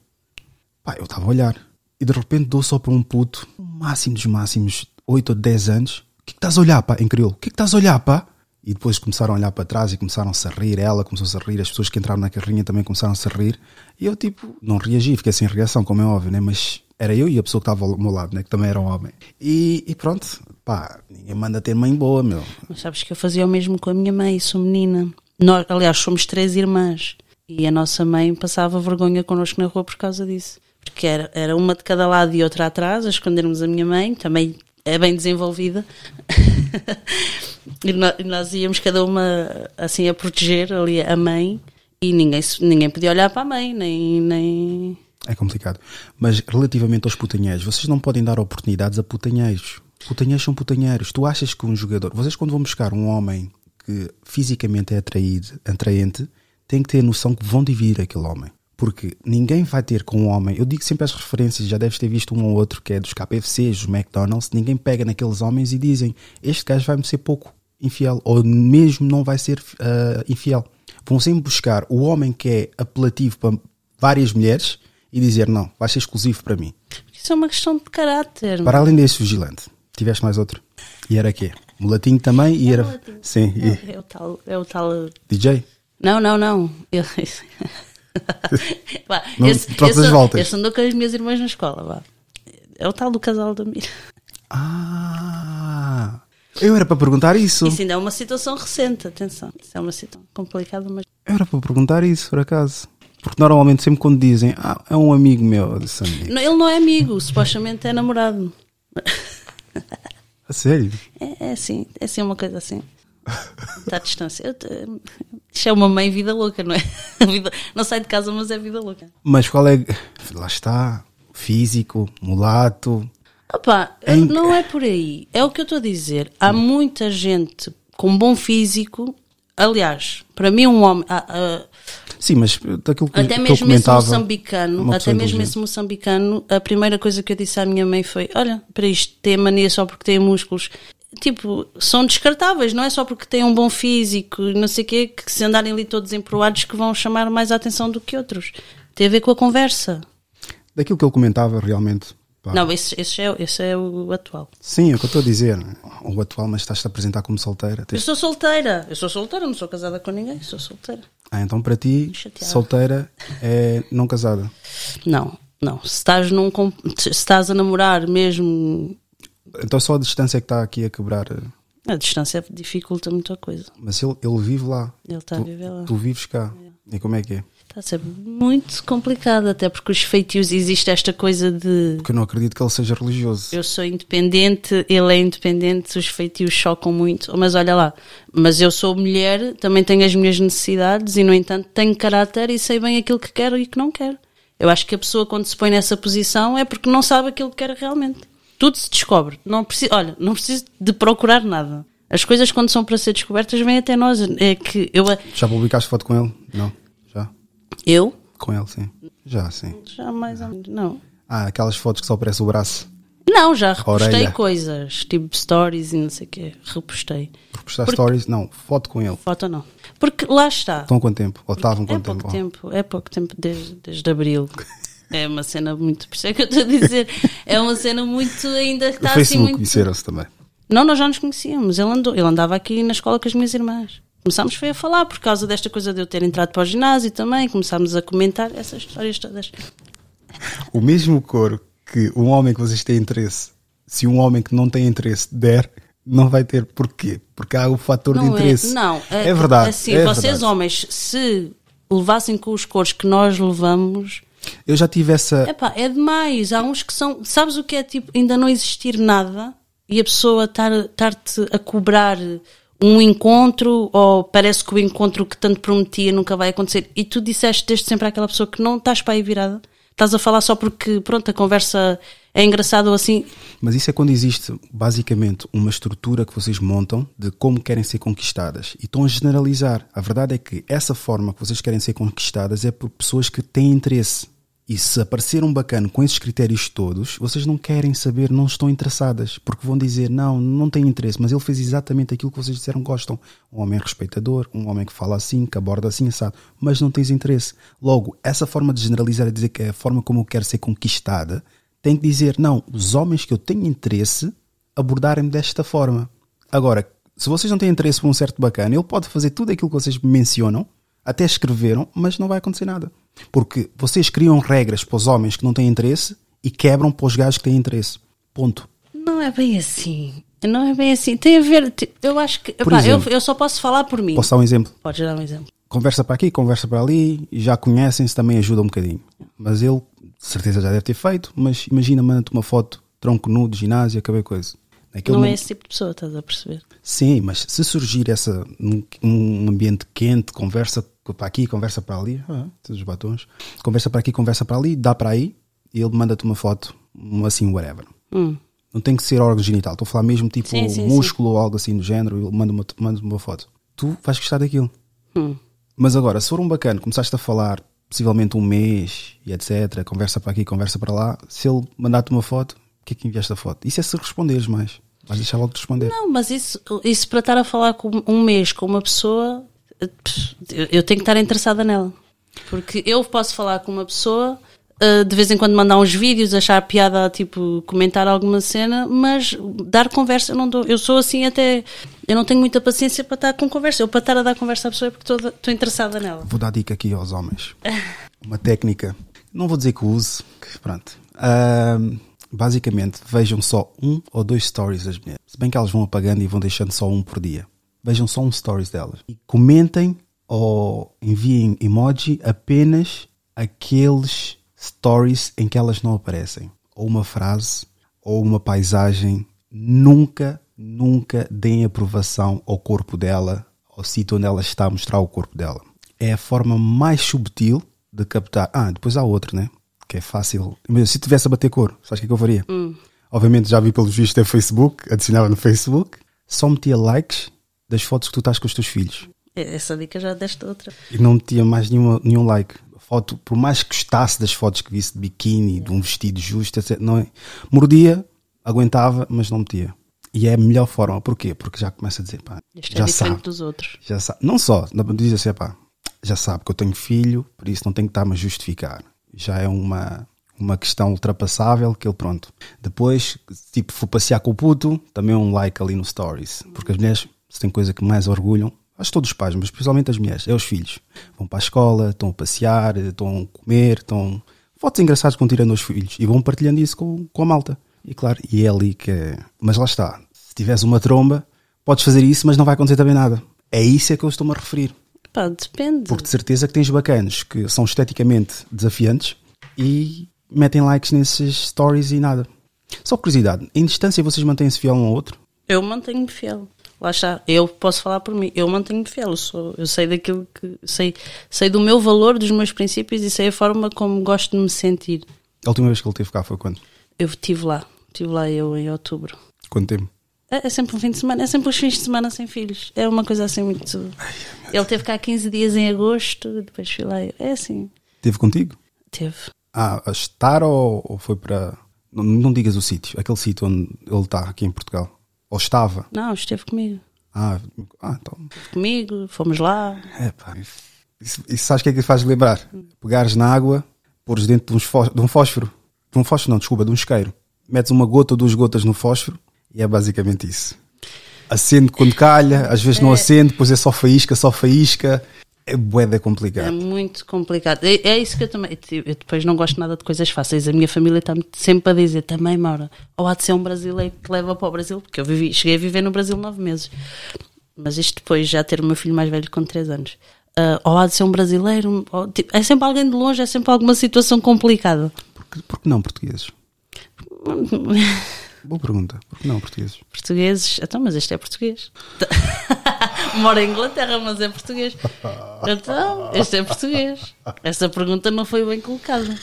pá, eu estava a olhar. E de repente dou só para um puto, máximo dos máximos, 8 ou 10 anos. Que estás a olhar, pá? Em crioulo. O que é que estás a olhar, pá? E depois começaram a olhar para trás e começaram-se a rir. Ela começou-se a rir, as pessoas que entraram na carrinha também começaram-se a rir. E eu, tipo, não reagi, fiquei sem reação, como é óbvio, né? Mas era eu e a pessoa que estava ao meu lado, né? Que também era um homem. E, e pronto, pá, ninguém manda ter mãe boa, meu. Mas sabes que eu fazia o mesmo com a minha mãe, sou menina. Nós, aliás, somos três irmãs. E a nossa mãe passava vergonha connosco na rua por causa disso. Porque era, era uma de cada lado e outra atrás, a escondermos a minha mãe, também é bem desenvolvida. e, nó- e nós íamos cada uma assim a proteger ali a mãe. E ninguém, ninguém podia olhar para a mãe, nem. nem... É complicado. Mas relativamente aos putanheiros, vocês não podem dar oportunidades a putanheiros. Putanheiros são putanheiros. Tu achas que um jogador. Vocês, quando vão buscar um homem que fisicamente é atraído, atraente, têm que ter a noção que vão dividir aquele homem. Porque ninguém vai ter com um homem. Eu digo sempre as referências, já deves ter visto um ou outro que é dos KFCs, dos McDonald's. Ninguém pega naqueles homens e dizem: Este gajo vai-me ser pouco infiel. Ou mesmo não vai ser ah, infiel. Vão sempre buscar o homem que é apelativo para várias mulheres e dizer: Não, vai ser exclusivo para mim. Isso é uma questão de caráter. Para além desse vigilante, tiveste mais outro. E era quê? Mulatinho também e era. mulatinho. Sim, e É, é o tal. É o tal DJ? Não, não, não. Eu... Vá, Não trocas as voltas. Esse andou com as minhas irmãs na escola. Vá. É o tal do casal da Mira. Ah! Eu era para perguntar isso. Isso ainda é uma situação recente, atenção. Isso é uma situação complicada, mas. Eu era para perguntar isso, por acaso. Porque normalmente, sempre quando dizem, ah, é um amigo meu, amigo. Não, ele não é amigo, supostamente é namorado. A sério? É, é assim, é assim uma coisa assim. Está à distância. É uma mãe vida louca, não é? Vida- Não sai de casa, mas é vida louca. Mas qual é. Lá está. Físico, mulato. Opa, Em- não é por aí. É o que eu estou a dizer. Há muita gente com bom físico. Aliás, para mim, um homem. ah, ah, Sim, mas daquilo que, até que eu mesmo esse comentava. moçambicano, até mesmo esse moçambicano, a primeira coisa que eu disse à minha mãe foi: Olha, para isto, tem mania só porque tem músculos. Tipo, são descartáveis, não é só porque têm um bom físico e não sei o quê, que se andarem ali todos emproados que vão chamar mais a atenção do que outros. Tem a ver com a conversa. Daquilo que ele comentava, realmente. pá. Não, esse, esse, é, esse é o atual. Sim, é o que eu estou a dizer. O atual, mas estás-te a apresentar como solteira. Eu Tens- sou solteira. Eu sou solteira, não sou casada com ninguém, sou solteira. Ah, então para ti, Chateada. solteira é não casada. Não, não. Se estás, num, se estás a namorar mesmo, Então só a distância é que está aqui a quebrar. a distância dificulta muita coisa. Mas ele, ele vive lá. Ele está a viver lá. Tu vives cá. E como é que é? Está a ser muito complicado, até porque os feitios existe esta coisa de Porque eu não acredito que ele seja religioso. eu sou independente, ele é independente, os feitios chocam muito. Mas olha lá, mas eu sou mulher, também tenho as minhas necessidades e, no entanto, tenho caráter e sei bem aquilo que quero e que não quero. Eu acho que a pessoa, quando se põe nessa posição, é porque não sabe aquilo que quer realmente. Tudo se descobre. Não preciso, olha, não preciso de procurar nada. As coisas, quando são para ser descobertas, vêm até nós. É que eu, Já publicaste foto com ele? Não. Já? eu Com ele, sim. Já, sim. já mais ou menos, não. Ah, aquelas fotos que só aparece o braço. Não, já repostei coisas, tipo stories e não sei o quê. Repostei. Repostar Porque- stories? Não, foto com ele. Foto não. Porque lá está. Estão há quanto tempo? Ou estavam É quanto pouco tempo? tempo, é pouco tempo desde, desde abril. É uma cena muito. Por isso é que eu estou a dizer. É uma cena muito ainda No está assim muito. conheceram-se também. Não, nós já nos conhecíamos. Ele, andou, ele andava aqui na escola com as minhas irmãs. Começámos foi a falar por causa desta coisa de eu ter entrado para o ginásio também. Começámos a comentar essas histórias todas. O mesmo coro que um homem que vocês têm interesse, se um homem que não tem interesse der, Não vai ter. Porquê? Porque há o fator de Não interesse. é, não. É, verdade. Assim, é vocês verdade. homens, se levassem com os cores que nós levamos, Eu já tive essa. epá, é demais. Há uns que são. Sabes o que é tipo ainda não existir nada e a pessoa estar- estar-te a cobrar um encontro ou parece que o encontro que tanto prometia nunca vai acontecer e tu disseste desde sempre àquela pessoa que não estás para aí virada. Estás a falar só porque, pronto, a conversa é engraçada ou assim. Mas isso é quando existe, basicamente, uma estrutura que vocês montam de como querem ser conquistadas. E estão a generalizar. A verdade é que essa forma que vocês querem ser conquistadas é por pessoas que têm interesse. E se aparecer um bacana com esses critérios todos, vocês não querem saber, não estão interessadas. Porque vão dizer, não, não tem interesse, mas ele fez exatamente aquilo que vocês disseram gostam. Um homem respeitador, um homem que fala assim, que aborda assim, sabe? Mas não tens interesse. Logo, essa forma de generalizar é dizer que é a forma como eu quero ser conquistada, tem que dizer, não, os homens que eu tenho interesse abordarem-me desta forma. Agora, se vocês não têm interesse por um certo bacana, ele pode fazer tudo aquilo que vocês mencionam, até escreveram, mas não vai acontecer nada. Porque vocês criam regras para os homens que não têm interesse e quebram para os gajos que têm interesse. Ponto. Não é bem assim. Não é bem assim. Tem a ver. Eu acho que. Por epá, eu, exemplo. eu só posso falar por mim. Posso dar um exemplo? Podes dar um exemplo. Conversa para aqui, conversa para ali, já conhecem-se, também ajuda um bocadinho. Mas ele, de certeza, já deve ter feito, mas imagina, manda-te uma foto, tronco nu, de ginásio, acabei coisa. Naquele não é momento- esse tipo de pessoa, estás a perceber? Sim, mas se surgir essa num, um ambiente quente, conversa para aqui, conversa para ali, ah, todos os batons, conversa para aqui, conversa para ali, dá para aí, e ele manda-te uma foto, um assim, whatever. Hum. Não tem que ser órgão genital, estou a falar mesmo tipo Sim, sim, músculo ou algo assim do género, ele manda uma, manda uma foto. Tu vais gostar daquilo. Hum. Mas agora, se for um bacana, começaste a falar possivelmente um mês e etc, conversa para aqui, conversa para lá, se ele mandar-te uma foto, o que é que enviaste a foto? Isso é se responderes mais. Vais deixar logo de responder. Não, mas isso, isso para estar a falar com um mês com uma pessoa, eh, eu tenho que estar interessada nela. Porque eu posso falar com uma pessoa, eh, de vez em quando mandar uns vídeos, achar piada, tipo, comentar alguma cena, mas dar conversa eu não dou. Eu sou assim até. Eu não tenho muita paciência para estar com conversa. Eu para estar a dar conversa à pessoa é porque estou, interessada nela. Vou dar dica aqui aos homens. Uma técnica. Não vou dizer que use, pronto. Ahm, basicamente, vejam só um ou dois stories das mulheres. Se bem que elas vão apagando e vão deixando só um por dia. Vejam só um stories delas. E comentem ou enviem emoji apenas aqueles stories em que elas não aparecem. Ou uma frase, ou uma paisagem. Nunca, nunca deem aprovação ao corpo dela, ao sítio onde ela está a mostrar o corpo dela. É a forma mais subtil de captar. Ah, depois há outro, né? Que é fácil. Mas se tivesse a bater cor, sabes o que é que eu faria? Obviamente já vi pelos vistos no Facebook, adicionava no Facebook, só metia likes das fotos que tu estás com os teus filhos. Essa dica já deste outra. E não metia mais nenhuma, nenhum like. Foto, por mais que gostasse das fotos que visse de biquíni, de um vestido justo, etc. Não é? Mordia, aguentava, mas não metia. E é a melhor forma. Porquê? Porque já começa a dizer, pá, Isto é já diferente sabe. dos outros. Já sabe. Não só, dizer assim, pá, já sabe que eu tenho filho, por isso não tenho que estar-me a justificar. Já é uma, uma questão ultrapassável que ele, pronto. Depois, tipo, for passear com o puto, também um like ali no Stories. Porque as mulheres, se tem coisa que mais orgulham, acho que todos os pais, mas principalmente as mulheres, é os filhos. Vão para a escola, estão a passear, estão a comer, estão. Fotos engraçadas que vão tirando aos filhos e vão partilhando isso com, com a malta. E claro, e é ali que. é- Mas lá está. Se tiveres uma tromba, podes fazer isso, mas não vai acontecer também nada. É isso é que eu estou-me a referir. Pá, depende. Porque de certeza que tens bacanos que são esteticamente desafiantes e metem likes nesses stories e nada. Só curiosidade, em distância vocês mantêm-se fiel um ao outro? Eu mantenho-me fiel. Lá está. Eu posso falar por mim. Eu mantenho-me fiel. Eu, sou, eu sei daquilo que. Sei, sei do meu valor, dos meus princípios e sei a forma como gosto de me sentir. A última vez que ele teve cá foi quando? Eu estive lá. Estive lá eu em outubro. Quanto tempo? É, é sempre um fim de semana. É sempre os fins de semana sem filhos. É uma coisa assim muito. Ele teve cá 15 dias em agosto. Depois fui lá. eu- É assim. Teve contigo? Teve. Ah, a estar ou, ou foi para. Não, não digas o sítio, aquele sítio onde ele está aqui em Portugal. Ou estava. Não, esteve comigo. Ah, ah então. Esteve comigo. Fomos lá. É pá. Isso, isso sabes o que é que faz lembrar? Pegares na água, pôres dentro de, fós- de um fósforo. De um fósforo, não, desculpa, de um isqueiro. Metes uma gota ou duas gotas no fósforo e é basicamente isso. Acende quando calha, às vezes não acende, depois é só faísca, só faísca. É boeda É complicado. muito complicado. É, é isso que eu também. Eu depois não gosto nada de coisas fáceis. A minha família está sempre a dizer também, Maura, ou há de ser um brasileiro que leva para o Brasil, porque eu vivi, cheguei a viver no Brasil nove meses. Mas isto depois já ter o meu filho mais velho com três anos. Ah, ou há de ser um brasileiro, ou, tipo, é sempre alguém de longe, é sempre alguma situação complicada. Por, por que não portugueses? Boa pergunta. Por que não portugueses? Portugueses, então, mas este é português. Mora em Inglaterra, mas é português. Então, este é português. Essa pergunta não foi bem colocada.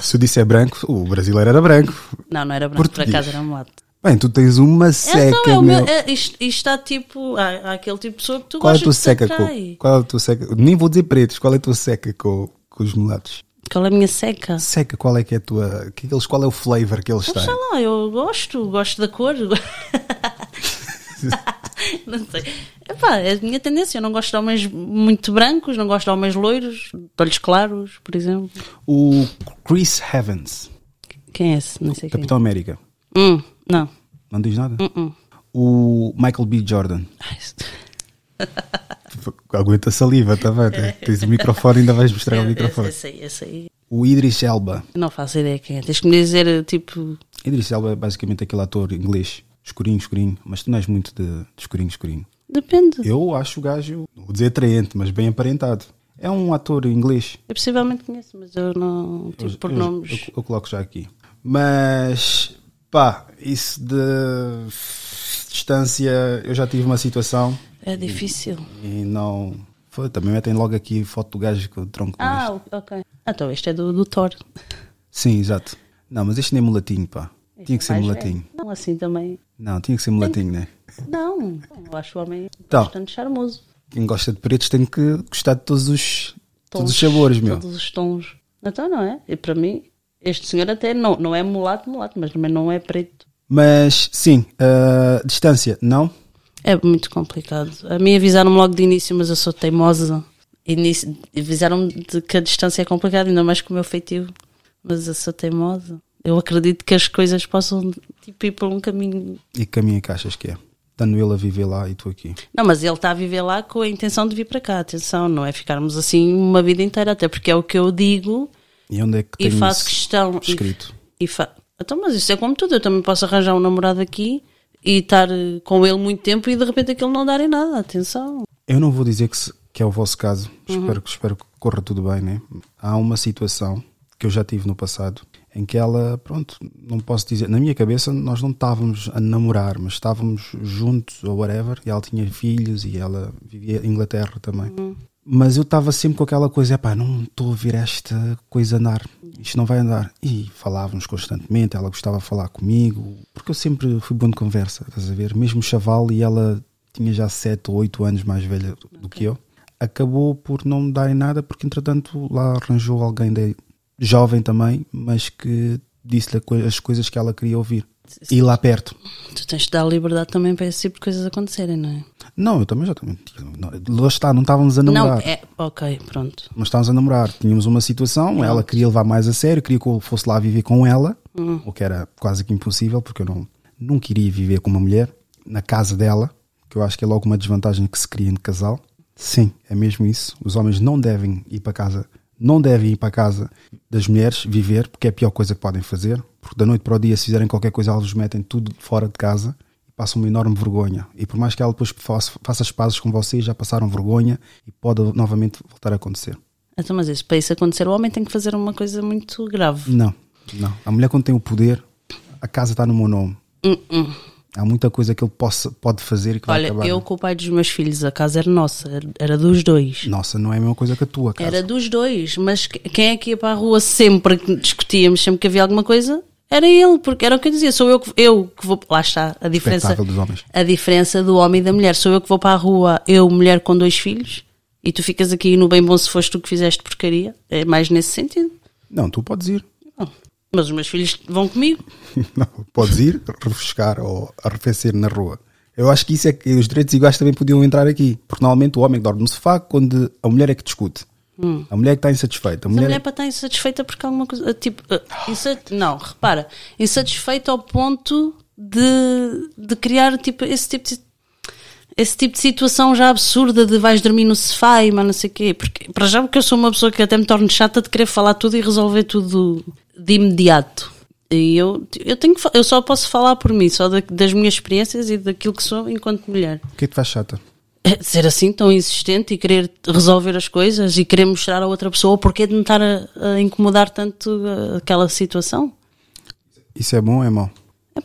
Se eu disser branco, o brasileiro era branco. Não, não era branco, por Português. acaso era mulato. Bem, tu tens uma seca, então, é o meu. meu. É, isto, isto está tipo. Há, há aquele tipo de pessoa que tu Qual é a gostas tua seca com, qual é a tua seca? Nem vou dizer pretos, qual é a tua seca com, com os mulatos? Qual é a minha seca? Seca, qual é que é a tua. Que eles, qual é o flavor que eles Não têm? sei lá, eu gosto, gosto da cor. não sei. Epá, é a minha tendência. Eu não gosto de homens muito brancos, não gosto de homens loiros, de olhos claros, por exemplo. O Chris Evans, Quem é esse? Não sei quem. Capitão América. Hum, não. Não diz nada? Uh-uh. O Michael B. Jordan. Aguenta a saliva, tá bem? Tens o microfone, ainda vais mostrar o microfone. esse aí, esse aí. O Idris Elba. Não faço ideia quem é. Tens que me dizer, tipo. Idris Elba é basicamente aquele ator inglês, escurinho, escurinho, mas tu não és muito de, de escurinho, escurinho. Depende. Eu, Eu acho o gajo, vou dizer atraente, mas bem aparentado. É um ator inglês. possivelmente conheço, mas eu não. Tipo, por eu, nomes. eu- eu coloco já aqui. Mas, pá, isso de distância, eu já tive uma situação É difícil. e não. Foi, também metem logo aqui foto do gajo com o tronco Ah, ok. Então este é do, do Thor. Sim, exato. Não, mas este nem é mulatinho, pá. Tinha que ser mulatinho. velho. Não, assim também. Não, tinha que ser mulatinho, né? Não, eu acho o homem Então. bastante charmoso. Quem gosta de pretos tem que gostar de todos os, todos os Tons, sabores, meu. Todos os tons. Então não é? E para mim, este senhor até não, não é mulato, mulato, mas também não é preto. Mas, sim, ah, distância, não? É muito complicado. A mim avisaram-me logo de início, mas eu sou teimosa. Início, avisaram-me de que a distância é complicada, ainda mais com o meu feitio. Mas eu sou teimosa. Eu acredito que as coisas possam tipo, ir por um caminho. E que caminho é que achas que é? Estando ele a viver lá e tu aqui. Não, mas ele está a viver lá com a intenção de vir para cá. Atenção, não é ficarmos assim uma vida inteira, até porque é o que eu digo E onde é que e faço questão. e- escrito? E fa... Então, mas isso é como tudo. Eu também posso arranjar um namorado aqui e estar eh, com ele muito tempo e de repente aquilo não dar em nada. Atenção. Eu não vou dizer que, se- que é o vosso caso, Uhum. espero, que, espero que corra tudo bem, né? Há uma situação que eu já tive no passado em que ela, pronto, não posso dizer, na minha cabeça nós não estávamos a namorar, mas estávamos juntos ou whatever, e ela tinha filhos e ela vivia em Inglaterra também. Uhum. Mas eu estava sempre com aquela coisa, pá, não estou a ver esta coisa andar, isto não vai andar. E falávamos constantemente, ela gostava de falar comigo, porque eu sempre fui bom de conversa, estás a ver? Mesmo chaval e ela tinha já 7 ou 8 anos mais velha do que eu. Acabou por não me dar em nada, porque entretanto lá arranjou alguém de, jovem também, mas que disse-lhe as coisas que ela queria ouvir. E lá perto. Tu tens de dar liberdade também para esse tipo de coisas acontecerem, não é? Não, eu também já também. Lá está, não estávamos a namorar. Não, é. Ok, pronto. mas estávamos a namorar. Tínhamos uma situação, ela queria levar mais a sério, queria que eu fosse lá viver com ela, o que era quase que impossível, porque eu não, nunca iria viver com uma mulher na casa dela, que eu acho que é logo uma desvantagem que se cria de casal. Sim, é mesmo isso. Os homens não devem ir para casa, não devem ir para casa das mulheres viver, porque é a pior coisa que podem fazer, porque da noite para o dia, se fizerem qualquer coisa, elas metem tudo fora de casa e passam uma enorme vergonha. E por mais que ela depois faça, faça as pazes com vocês, já passaram vergonha e pode novamente voltar a acontecer. Então, mas isso, para isso acontecer, o homem tem que fazer uma coisa muito grave. Não, não. A mulher quando tem o poder, a casa está no meu nome. Há muita coisa que ele possa, pode fazer e que vai Olha, acabar. eu com o pai dos meus filhos, a casa era nossa, era- dos dois. Nossa, não é a mesma coisa que a tua casa. Era dos dois, mas que- quem é que ia para a rua sempre que discutíamos, sempre que havia alguma coisa? Era ele, porque era o que eu dizia, sou eu que, eu que vou. Lá está, a diferença. A diferença do homem e da mulher. Sou eu que vou para a rua, eu, mulher com dois filhos, e tu ficas aqui no bem bom se foste tu que fizeste porcaria. É mais nesse sentido. Não, tu podes ir. Não. Mas os meus filhos vão comigo. Não, podes ir, refrescar ou arrefecer na rua. Eu acho que isso é que os direitos iguais também podiam entrar aqui. Porque normalmente o homem que dorme no sofá quando a mulher é que discute. A mulher é que está insatisfeita. A Hum. A mulher, mulher para estar insatisfeita porque alguma coisa. Tipo, eh, insat- não, repara, insatisfeita ao ponto de, de criar tipo, esse tipo de. esse tipo de situação já absurda de vais dormir no sofá e mas não sei o quê. Porque, para já, porque eu sou uma pessoa que até me torno chata de querer falar tudo e resolver tudo de imediato. E eu, eu, tenho eu só posso falar por mim, só da, das minhas experiências e daquilo que sou enquanto mulher. O que é que faz chata? É ser assim tão insistente e querer resolver as coisas e querer mostrar a outra pessoa o porquê de me estar a, a incomodar tanto uh, aquela situação. Isso é bom ou é mau?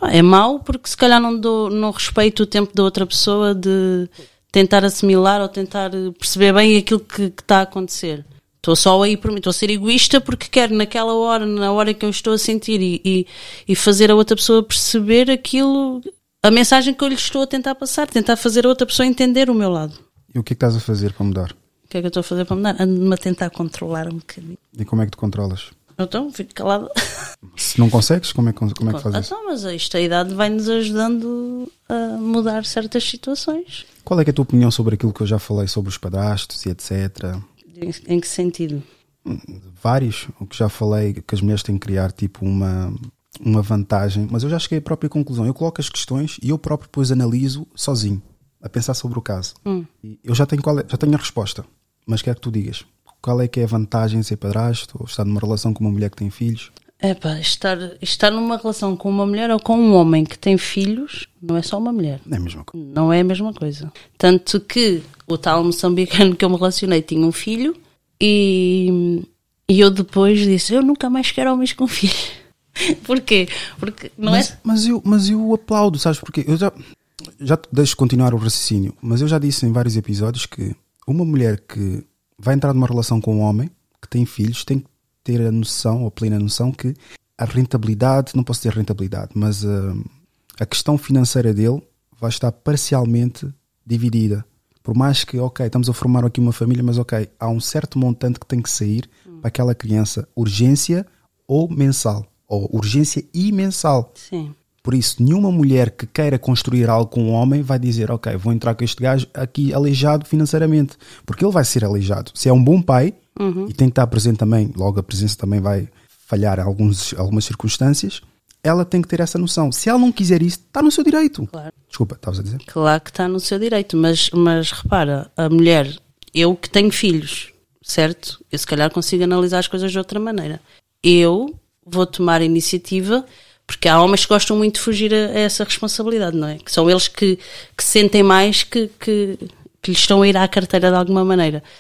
É, é mau porque se calhar não, dou, não respeito o tempo da outra pessoa de tentar assimilar ou tentar perceber bem aquilo que, que está a acontecer. Estou só aí por mim, estou a ser egoísta porque quero naquela hora, na hora que eu estou a sentir e, e, e fazer a outra pessoa perceber aquilo a mensagem que eu lhe estou a tentar passar, tentar fazer a outra pessoa entender o meu lado. E o que é que estás a fazer para mudar? O que é que eu estou a fazer para mudar? Ando-me a tentar controlar um bocadinho. E como é que te controlas? Então, fico calada. Se não consegues, como é, como é que fazes? Então, mas isto, a idade vai-nos ajudando a mudar certas situações. Qual é, é a tua opinião sobre aquilo que eu já falei sobre os padrastos e etc? Em que sentido? Vários. O que já falei, que as mulheres têm que criar tipo uma, uma vantagem, mas eu já cheguei à própria conclusão. Eu coloco as questões e eu próprio depois analiso sozinho, a pensar sobre o caso. Hum. eu já tenho, qual é, já tenho a resposta, mas quero que tu digas. Qual é que é a vantagem de ser padrasto ou estar numa relação com uma mulher que tem filhos? É pá, estar, estar numa relação com uma mulher ou com um homem que tem filhos não é só uma mulher. Não é a mesma coisa. Não é a mesma coisa. Tanto que o tal moçambicano que eu me relacionei tinha um filho e, e eu depois disse: Eu nunca mais quero homens com filhos. Porquê? Porque não mas, é. Mas eu, mas eu aplaudo, sabes porquê? Eu já, já te deixo continuar o raciocínio, mas eu já disse em vários episódios que uma mulher que vai entrar numa relação com um homem que tem filhos tem que ter a noção, a plena noção, que a rentabilidade, não posso dizer rentabilidade, mas uh, a questão financeira dele vai estar parcialmente dividida. Por mais que, ok, estamos a formar aqui uma família, mas ok, há um certo montante que tem que sair hum. para aquela criança, urgência ou mensal ou urgência e mensal. Sim. Por isso, nenhuma mulher que queira construir algo com um homem vai dizer, ok, vou entrar com este gajo aqui aleijado financeiramente. Porque ele vai ser aleijado. Se é um bom pai, uhum. e tem que estar presente também, logo a presença também vai falhar em alguns, algumas circunstâncias, ela tem que ter essa noção. Se ela não quiser isso, está no seu direito. Claro. Desculpa, estavas a dizer? Claro que está no seu direito, mas, mas repara, a mulher, eu que tenho filhos, certo? Eu se calhar consigo analisar as coisas de outra maneira. Eu vou tomar iniciativa, porque há homens que gostam muito de fugir a, a essa responsabilidade, não é? Que são eles que, que sentem mais que, que, que lhes estão a ir à carteira de alguma maneira.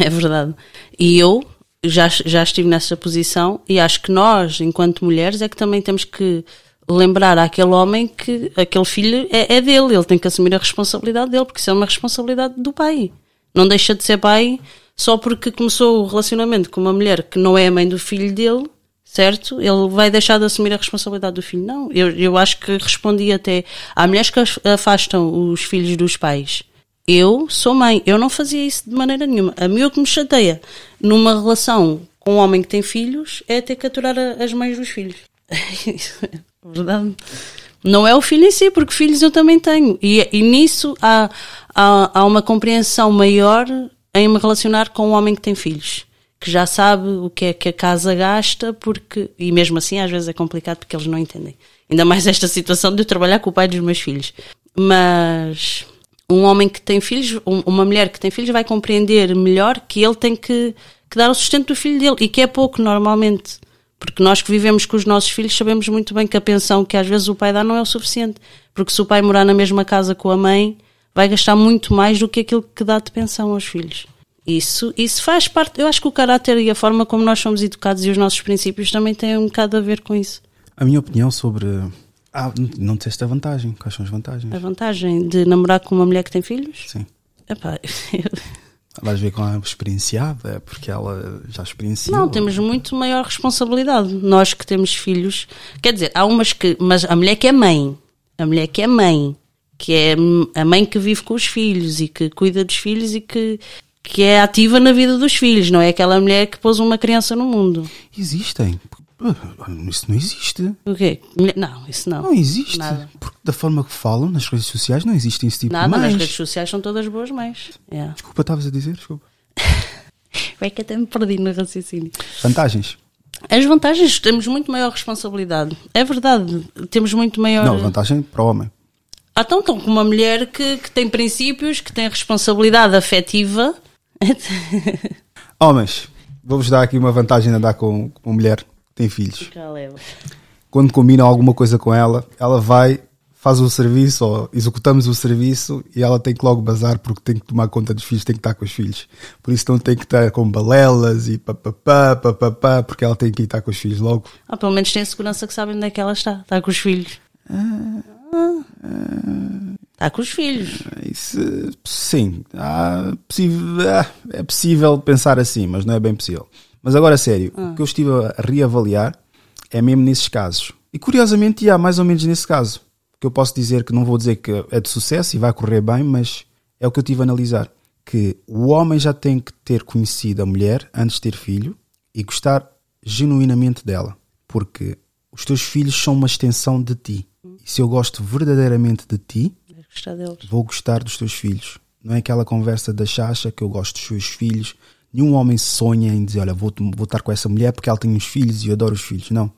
É verdade. E eu já, já estive nessa posição e acho que nós, enquanto mulheres, é que também temos que lembrar àquele homem que aquele filho é, é dele, ele tem que assumir a responsabilidade dele, porque isso é uma responsabilidade do pai. Não deixa de ser pai só porque começou o relacionamento com uma mulher que não é a mãe do filho dele certo? Ele vai deixar de assumir a responsabilidade do filho. Não, eu, eu acho que respondi até. Há mulheres que afastam os filhos dos pais. Eu sou mãe, eu não fazia isso de maneira nenhuma. A mim o que me chateia numa relação com um homem que tem filhos é ter que aturar as mães dos filhos. Verdade. Não é o filho em si, porque filhos eu também tenho. E, e nisso há, há, há uma compreensão maior em me relacionar com um homem que tem filhos que já sabe o que é que a casa gasta, porque, e mesmo assim às vezes é complicado porque eles não entendem. Ainda mais esta situação de eu trabalhar com o pai dos meus filhos. Mas um homem que tem filhos, uma mulher que tem filhos vai compreender melhor que ele tem que, que dar o sustento do filho dele e que é pouco normalmente. Porque nós que vivemos com os nossos filhos sabemos muito bem que a pensão que às vezes o pai dá não é o suficiente. Porque se o pai morar na mesma casa com a mãe, vai gastar muito mais do que aquilo que dá de pensão aos filhos. Isso, isso faz parte. Eu acho que o caráter e a forma como nós somos educados e os nossos princípios também têm um bocado a ver com isso. A minha opinião sobre. Ah, não disseste a vantagem. Quais são as vantagens? A vantagem de namorar com uma mulher que tem filhos? Sim. Epá, Vais ver com a experienciada, porque ela já experienciou. Não, temos muito maior responsabilidade. Nós que temos filhos. Quer dizer, há umas que. Mas a mulher que é mãe. A mulher que é mãe. Que é a mãe que vive com os filhos e que cuida dos filhos e que que é ativa na vida dos filhos, não é aquela mulher que pôs uma criança no mundo. Existem. Isso não existe. O quê? Não, isso não. Não existe. Nada. Porque da forma que falam nas redes sociais não existe esse tipo Nada, de mães. nas redes sociais são todas boas mães. Yeah. Desculpa, estavas a dizer? Desculpa. é que até me perdi no raciocínio. Vantagens. As vantagens, temos muito maior responsabilidade. É verdade, temos muito maior. Não, vantagem para o homem. Ah, então estão com uma mulher que, que tem princípios, que tem responsabilidade afetiva. Homens, vou-vos dar aqui uma vantagem de andar com, com uma mulher tem filhos. Quando combinam alguma coisa com ela, ela vai, faz o serviço ou executamos o serviço e ela tem que logo bazar porque tem que tomar conta dos filhos, tem que estar com os filhos. Por isso não tem que estar com balelas e papapá, papapá, porque ela tem que estar com os filhos logo. Ah, pelo menos tem segurança que sabem onde é que ela está. Está com os filhos. Ah. Está com os filhos. Isso, sim, há possível- ah, é possível pensar assim, mas não é bem possível. Mas agora, sério, o que eu estive a reavaliar é mesmo nesses casos. E curiosamente, há mais ou menos nesse caso. Que eu posso dizer que não vou dizer que é de sucesso e vai correr bem, mas é o que eu tive a analisar. Que o homem já tem que ter conhecido a mulher antes de ter filho e gostar genuinamente dela. Porque os teus filhos são uma extensão de ti. E se eu gosto verdadeiramente de ti, gostar vou gostar dos teus filhos. Não é aquela conversa da chacha que eu gosto dos seus filhos. Nenhum homem sonha em dizer, olha, vou, vou estar com essa mulher porque ela tem os filhos e eu adoro os filhos. Não.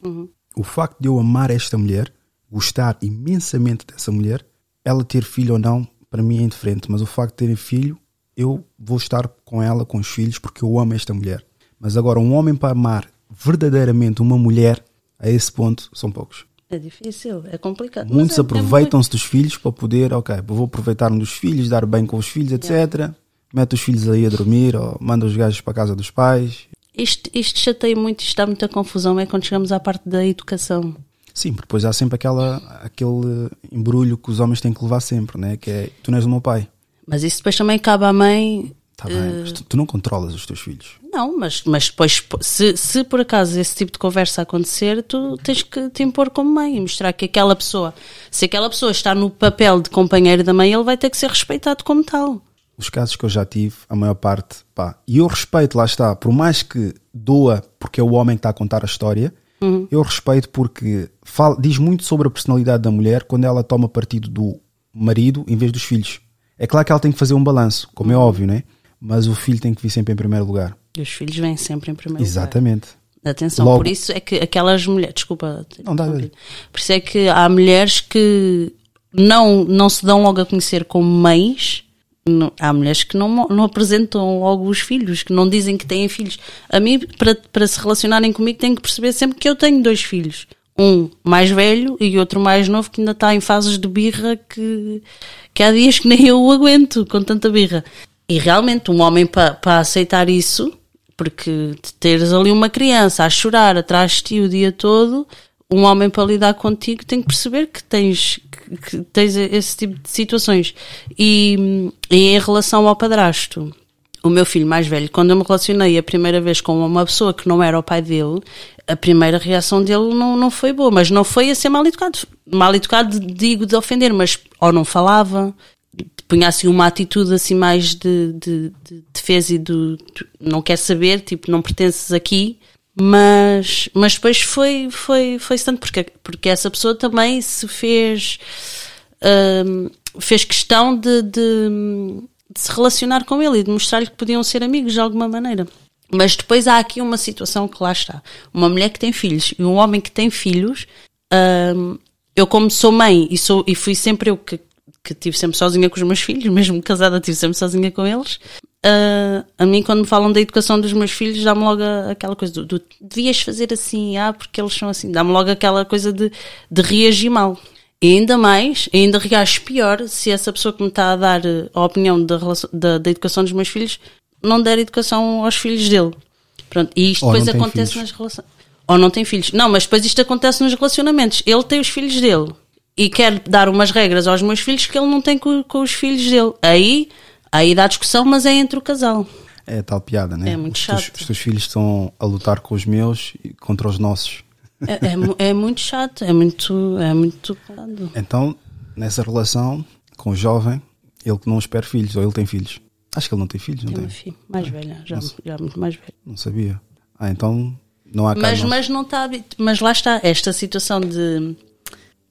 O facto de eu amar esta mulher, gostar imensamente dessa mulher, ela ter filho ou não, para mim é indiferente. Mas o facto de ter filho, eu vou estar com ela, com os filhos, porque eu amo esta mulher. Mas agora, um homem para amar verdadeiramente uma mulher, a esse ponto, são poucos. É difícil, é complicado. Muitos é- é aproveitam-se dos filhos para poder, ok, vou aproveitar-me dos filhos, dar bem com os filhos, etc. Mete os filhos aí a dormir ou manda os gajos para a casa dos pais. Isto, isto chateia muito, isto dá muita confusão, é quando chegamos à parte da educação. Sim, porque depois há sempre aquela, aquele embrulho que os homens têm que levar sempre, né? que é tu não és o meu pai. Mas isso depois também cabe à mãe. Está bem, mas tu, tu não controlas os teus filhos. Não, mas, mas depois, se, se por acaso esse tipo de conversa acontecer, tu tens que te impor como mãe e mostrar que aquela pessoa, se aquela pessoa está no papel de companheiro da mãe, ele vai ter que ser respeitado como tal. Os casos que eu já tive, a maior parte, pá, e eu respeito, lá está, por mais que doa, porque é o homem que está a contar a história, eu respeito porque fala, diz muito sobre a personalidade da mulher quando ela toma partido do marido em vez dos filhos. É claro que ela tem que fazer um balanço, como é óbvio, né? Mas o filho tem que vir sempre em primeiro lugar. E os filhos vêm sempre em primeiro lugar. Exatamente. Atenção, Logo- por isso é que aquelas mulheres, desculpa, Não, dá, dá. por isso é que há mulheres que não, não se dão logo a conhecer como mães, não- há mulheres que não, não apresentam logo os filhos, que não dizem que têm filhos. A mim, para, para se relacionarem comigo, têm que perceber sempre que eu tenho dois filhos. Um mais velho e outro mais novo que ainda está em fases de birra que, que há dias que nem eu o aguento com tanta birra. E realmente, um homem para para aceitar isso, porque teres ali uma criança a chorar atrás de ti o dia todo, um homem para lidar contigo tem que perceber que tens, que, tens esse tipo de situações. E, e em relação ao padrasto, o meu filho mais velho, quando eu me relacionei a primeira vez com uma pessoa que não era o pai dele, a primeira reação dele não, não foi boa, mas não foi a ser mal educado. Mal educado, digo, de ofender, mas ou não falava, punha assim uma atitude assim mais de, de, de defesa e do tu não quer saber, tipo, não pertences aqui, mas, mas depois foi, foi, foi tanto porque, porque essa pessoa também se fez, hum, fez questão de, de, de se relacionar com ele e de mostrar-lhe que podiam ser amigos de alguma maneira. Mas depois há aqui uma situação que lá está. Uma mulher que tem filhos e um homem que tem filhos, hum, eu como sou mãe e, sou, e fui sempre eu que, que tive sempre sozinha com os meus filhos, mesmo casada tive sempre sozinha com eles, ah, a mim quando me falam da educação dos meus filhos dá-me logo a- aquela coisa do, do devias fazer assim, ah, porque eles são assim, dá-me logo aquela coisa de, de reagir mal. E ainda mais, ainda reajo pior se essa pessoa que me está a dar eh, a opinião da, da, da educação dos meus filhos não der educação aos filhos dele. Pronto, e isto Ou depois acontece filhos. nas relações. Ou não tem filhos. Não, mas depois isto acontece nos relacionamentos. Ele tem os filhos dele e quer dar umas regras aos meus filhos que ele não tem com, com os filhos dele. Aí, aí dá discussão, mas é entre o casal. É tal piada, né? É muito os, teus, chato. os teus filhos estão a lutar com os meus e contra os nossos. É, é, é muito chato, é muito. É muito complicado. Então, nessa relação com o jovem, ele que não espera filhos, ou ele tem filhos. Acho que ele não tem filhos, não Tem tem? filha mais velha, já, já muito mais velha. Não sabia. Ah, então não há Mas, mas não está. Mas lá está, esta situação de,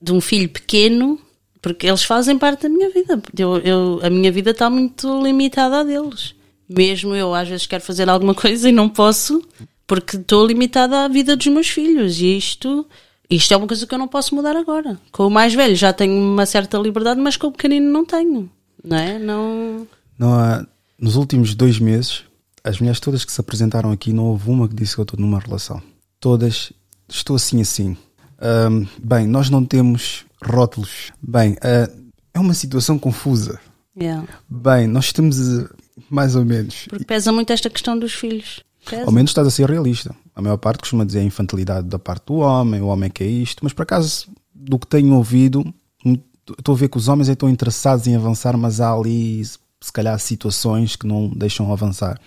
de um filho pequeno, porque eles fazem parte da minha vida. Eu, eu, a minha vida está muito limitada a deles. Mesmo eu, às vezes, quero fazer alguma coisa e não posso, porque estou limitada à vida dos meus filhos. E isto, Isto é uma coisa que eu não posso mudar agora. Com o mais velho já tenho uma certa liberdade, mas com o pequenino não tenho. Não é? Não. Não há, nos últimos dois meses, as mulheres todas que se apresentaram aqui, não houve uma que disse que eu estou numa relação. Todas, estou assim assim. Ahm, bem, nós não temos rótulos. Bem, ah, é uma situação confusa. Yeah. Bem, nós temos ah, mais ou menos. Porque pesa muito esta questão dos filhos. Pesa. Ao menos estás a ser realista. A maior parte costuma dizer a infantilidade da parte do homem, o homem que é isto, mas por acaso, do que tenho ouvido, mu- estou a ver que os homens estão interessados em avançar, mas há ali, se calhar, situações que não deixam avançar.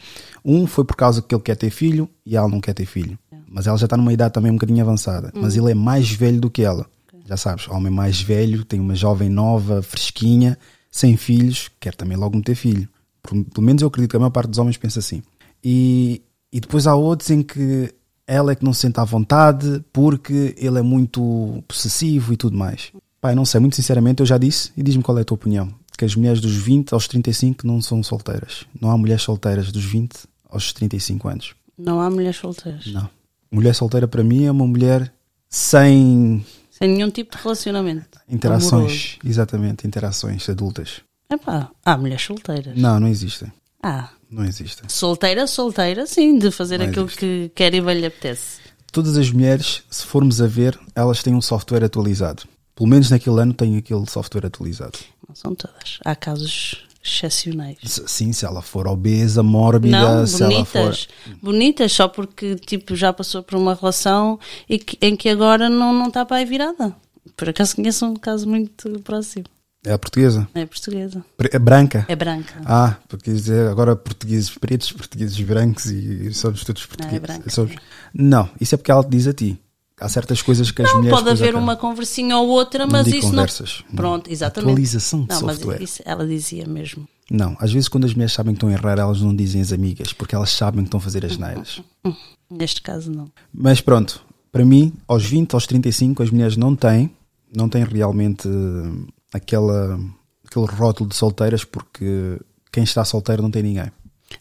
Um foi por causa que ele quer ter filho e ela não quer ter filho. Mas ela já está numa idade também um bocadinho avançada. Mas ele é mais velho do que ela. Já sabes, homem mais velho, tem uma jovem nova, fresquinha, sem filhos, quer também logo meter filho. Pelo menos eu acredito que a maior parte dos homens pensa assim. E, e depois há outros em que ela é que não se sente à vontade porque ele é muito possessivo e tudo mais. Pai, não sei, muito sinceramente, eu já disse e diz-me qual é a tua opinião. Que as mulheres dos 20 aos 35 não são solteiras. Não há mulheres solteiras dos 20 aos 35 anos. Não há mulheres solteiras. Não. Mulher solteira para mim é uma mulher sem Sem nenhum tipo de relacionamento. interações, exatamente, interações adultas. Epá, há mulheres solteiras. Não, não existem. Ah, Não existem. solteira, solteira, sim, de fazer Não aquilo existe. que quer e bem lhe apetece. Todas as mulheres, se formos a ver, elas têm um software atualizado. Pelo menos naquele ano tem aquele software atualizado. Não são todas. Há casos excepcionais. Sim, se ela for obesa, mórbida, Não, se ela for. bonitas. Bonitas, só porque tipo, já passou por uma relação e que- em que agora não, não está para aí virada. Por acaso conheço um caso muito próximo. É a portuguesa? É portuguesa. É branca? É branca. Ah, porque agora portugueses pretos, portugueses brancos e somos todos portugueses. é branca. Somos- Não, isso é porque ela te diz a ti. Há certas coisas que as Não, mulheres. pode haver uma conversinha ou outra, Não mas digo isso conversas, não. Pronto, não. exatamente. Atualização de não, mas software. isso ela dizia mesmo. Não, às vezes quando as mulheres sabem que estão a errar, elas não dizem as amigas, porque elas sabem que estão a fazer as neiras. Neste caso, não. Mas pronto, para mim, aos 20, aos 35, as mulheres não têm, não têm realmente eh, aquela, aquele rótulo de solteiras, porque quem está solteiro não tem ninguém.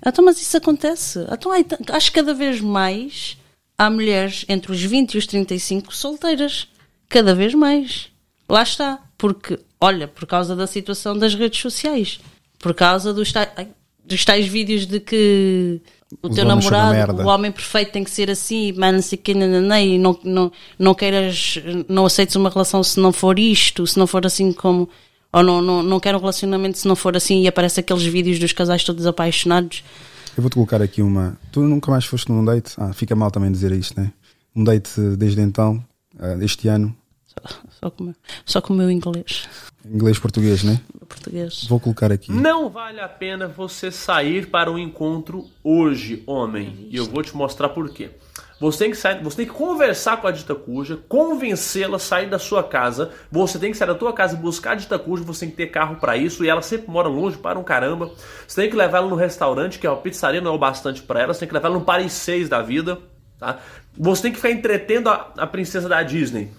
Então, mas isso acontece. Então, acho que cada vez mais há mulheres entre os 20 e os 35 solteiras. Cada vez mais. Lá está. Porque, olha, por causa da situação das redes sociais, por causa dos tais, ai, dos tais vídeos de que o Os teu namorado, o homem perfeito tem que ser assim, mas não sei que, e não, não, não queiras, não aceites uma relação se não for isto, se não for assim como. Ou não, não, não quero um relacionamento se não for assim e aparece aqueles vídeos dos casais todos apaixonados. Eu vou-te colocar aqui uma. Tu nunca mais foste num date? Ah, fica mal também dizer isto, né? Um date eh, desde então, eh, este ano, Só com, o meu- só com o meu inglês, inglês-português, né? português. Vou colocar aqui. Não vale a pena você sair para um encontro hoje, homem. E eu vou te mostrar por quê. Você tem que sair, você tem que conversar com a dita cuja, convencê-la a sair da sua casa. Você tem que sair da tua casa e buscar a dita cuja, você tem que ter carro para isso e ela sempre mora longe para um caramba. Você tem que levar ela no restaurante, que é uma pizzaria, não é o bastante para ela. Você tem que levar ela no Paris 6 da vida, tá? Você tem que ficar entretendo a, a princesa da Disney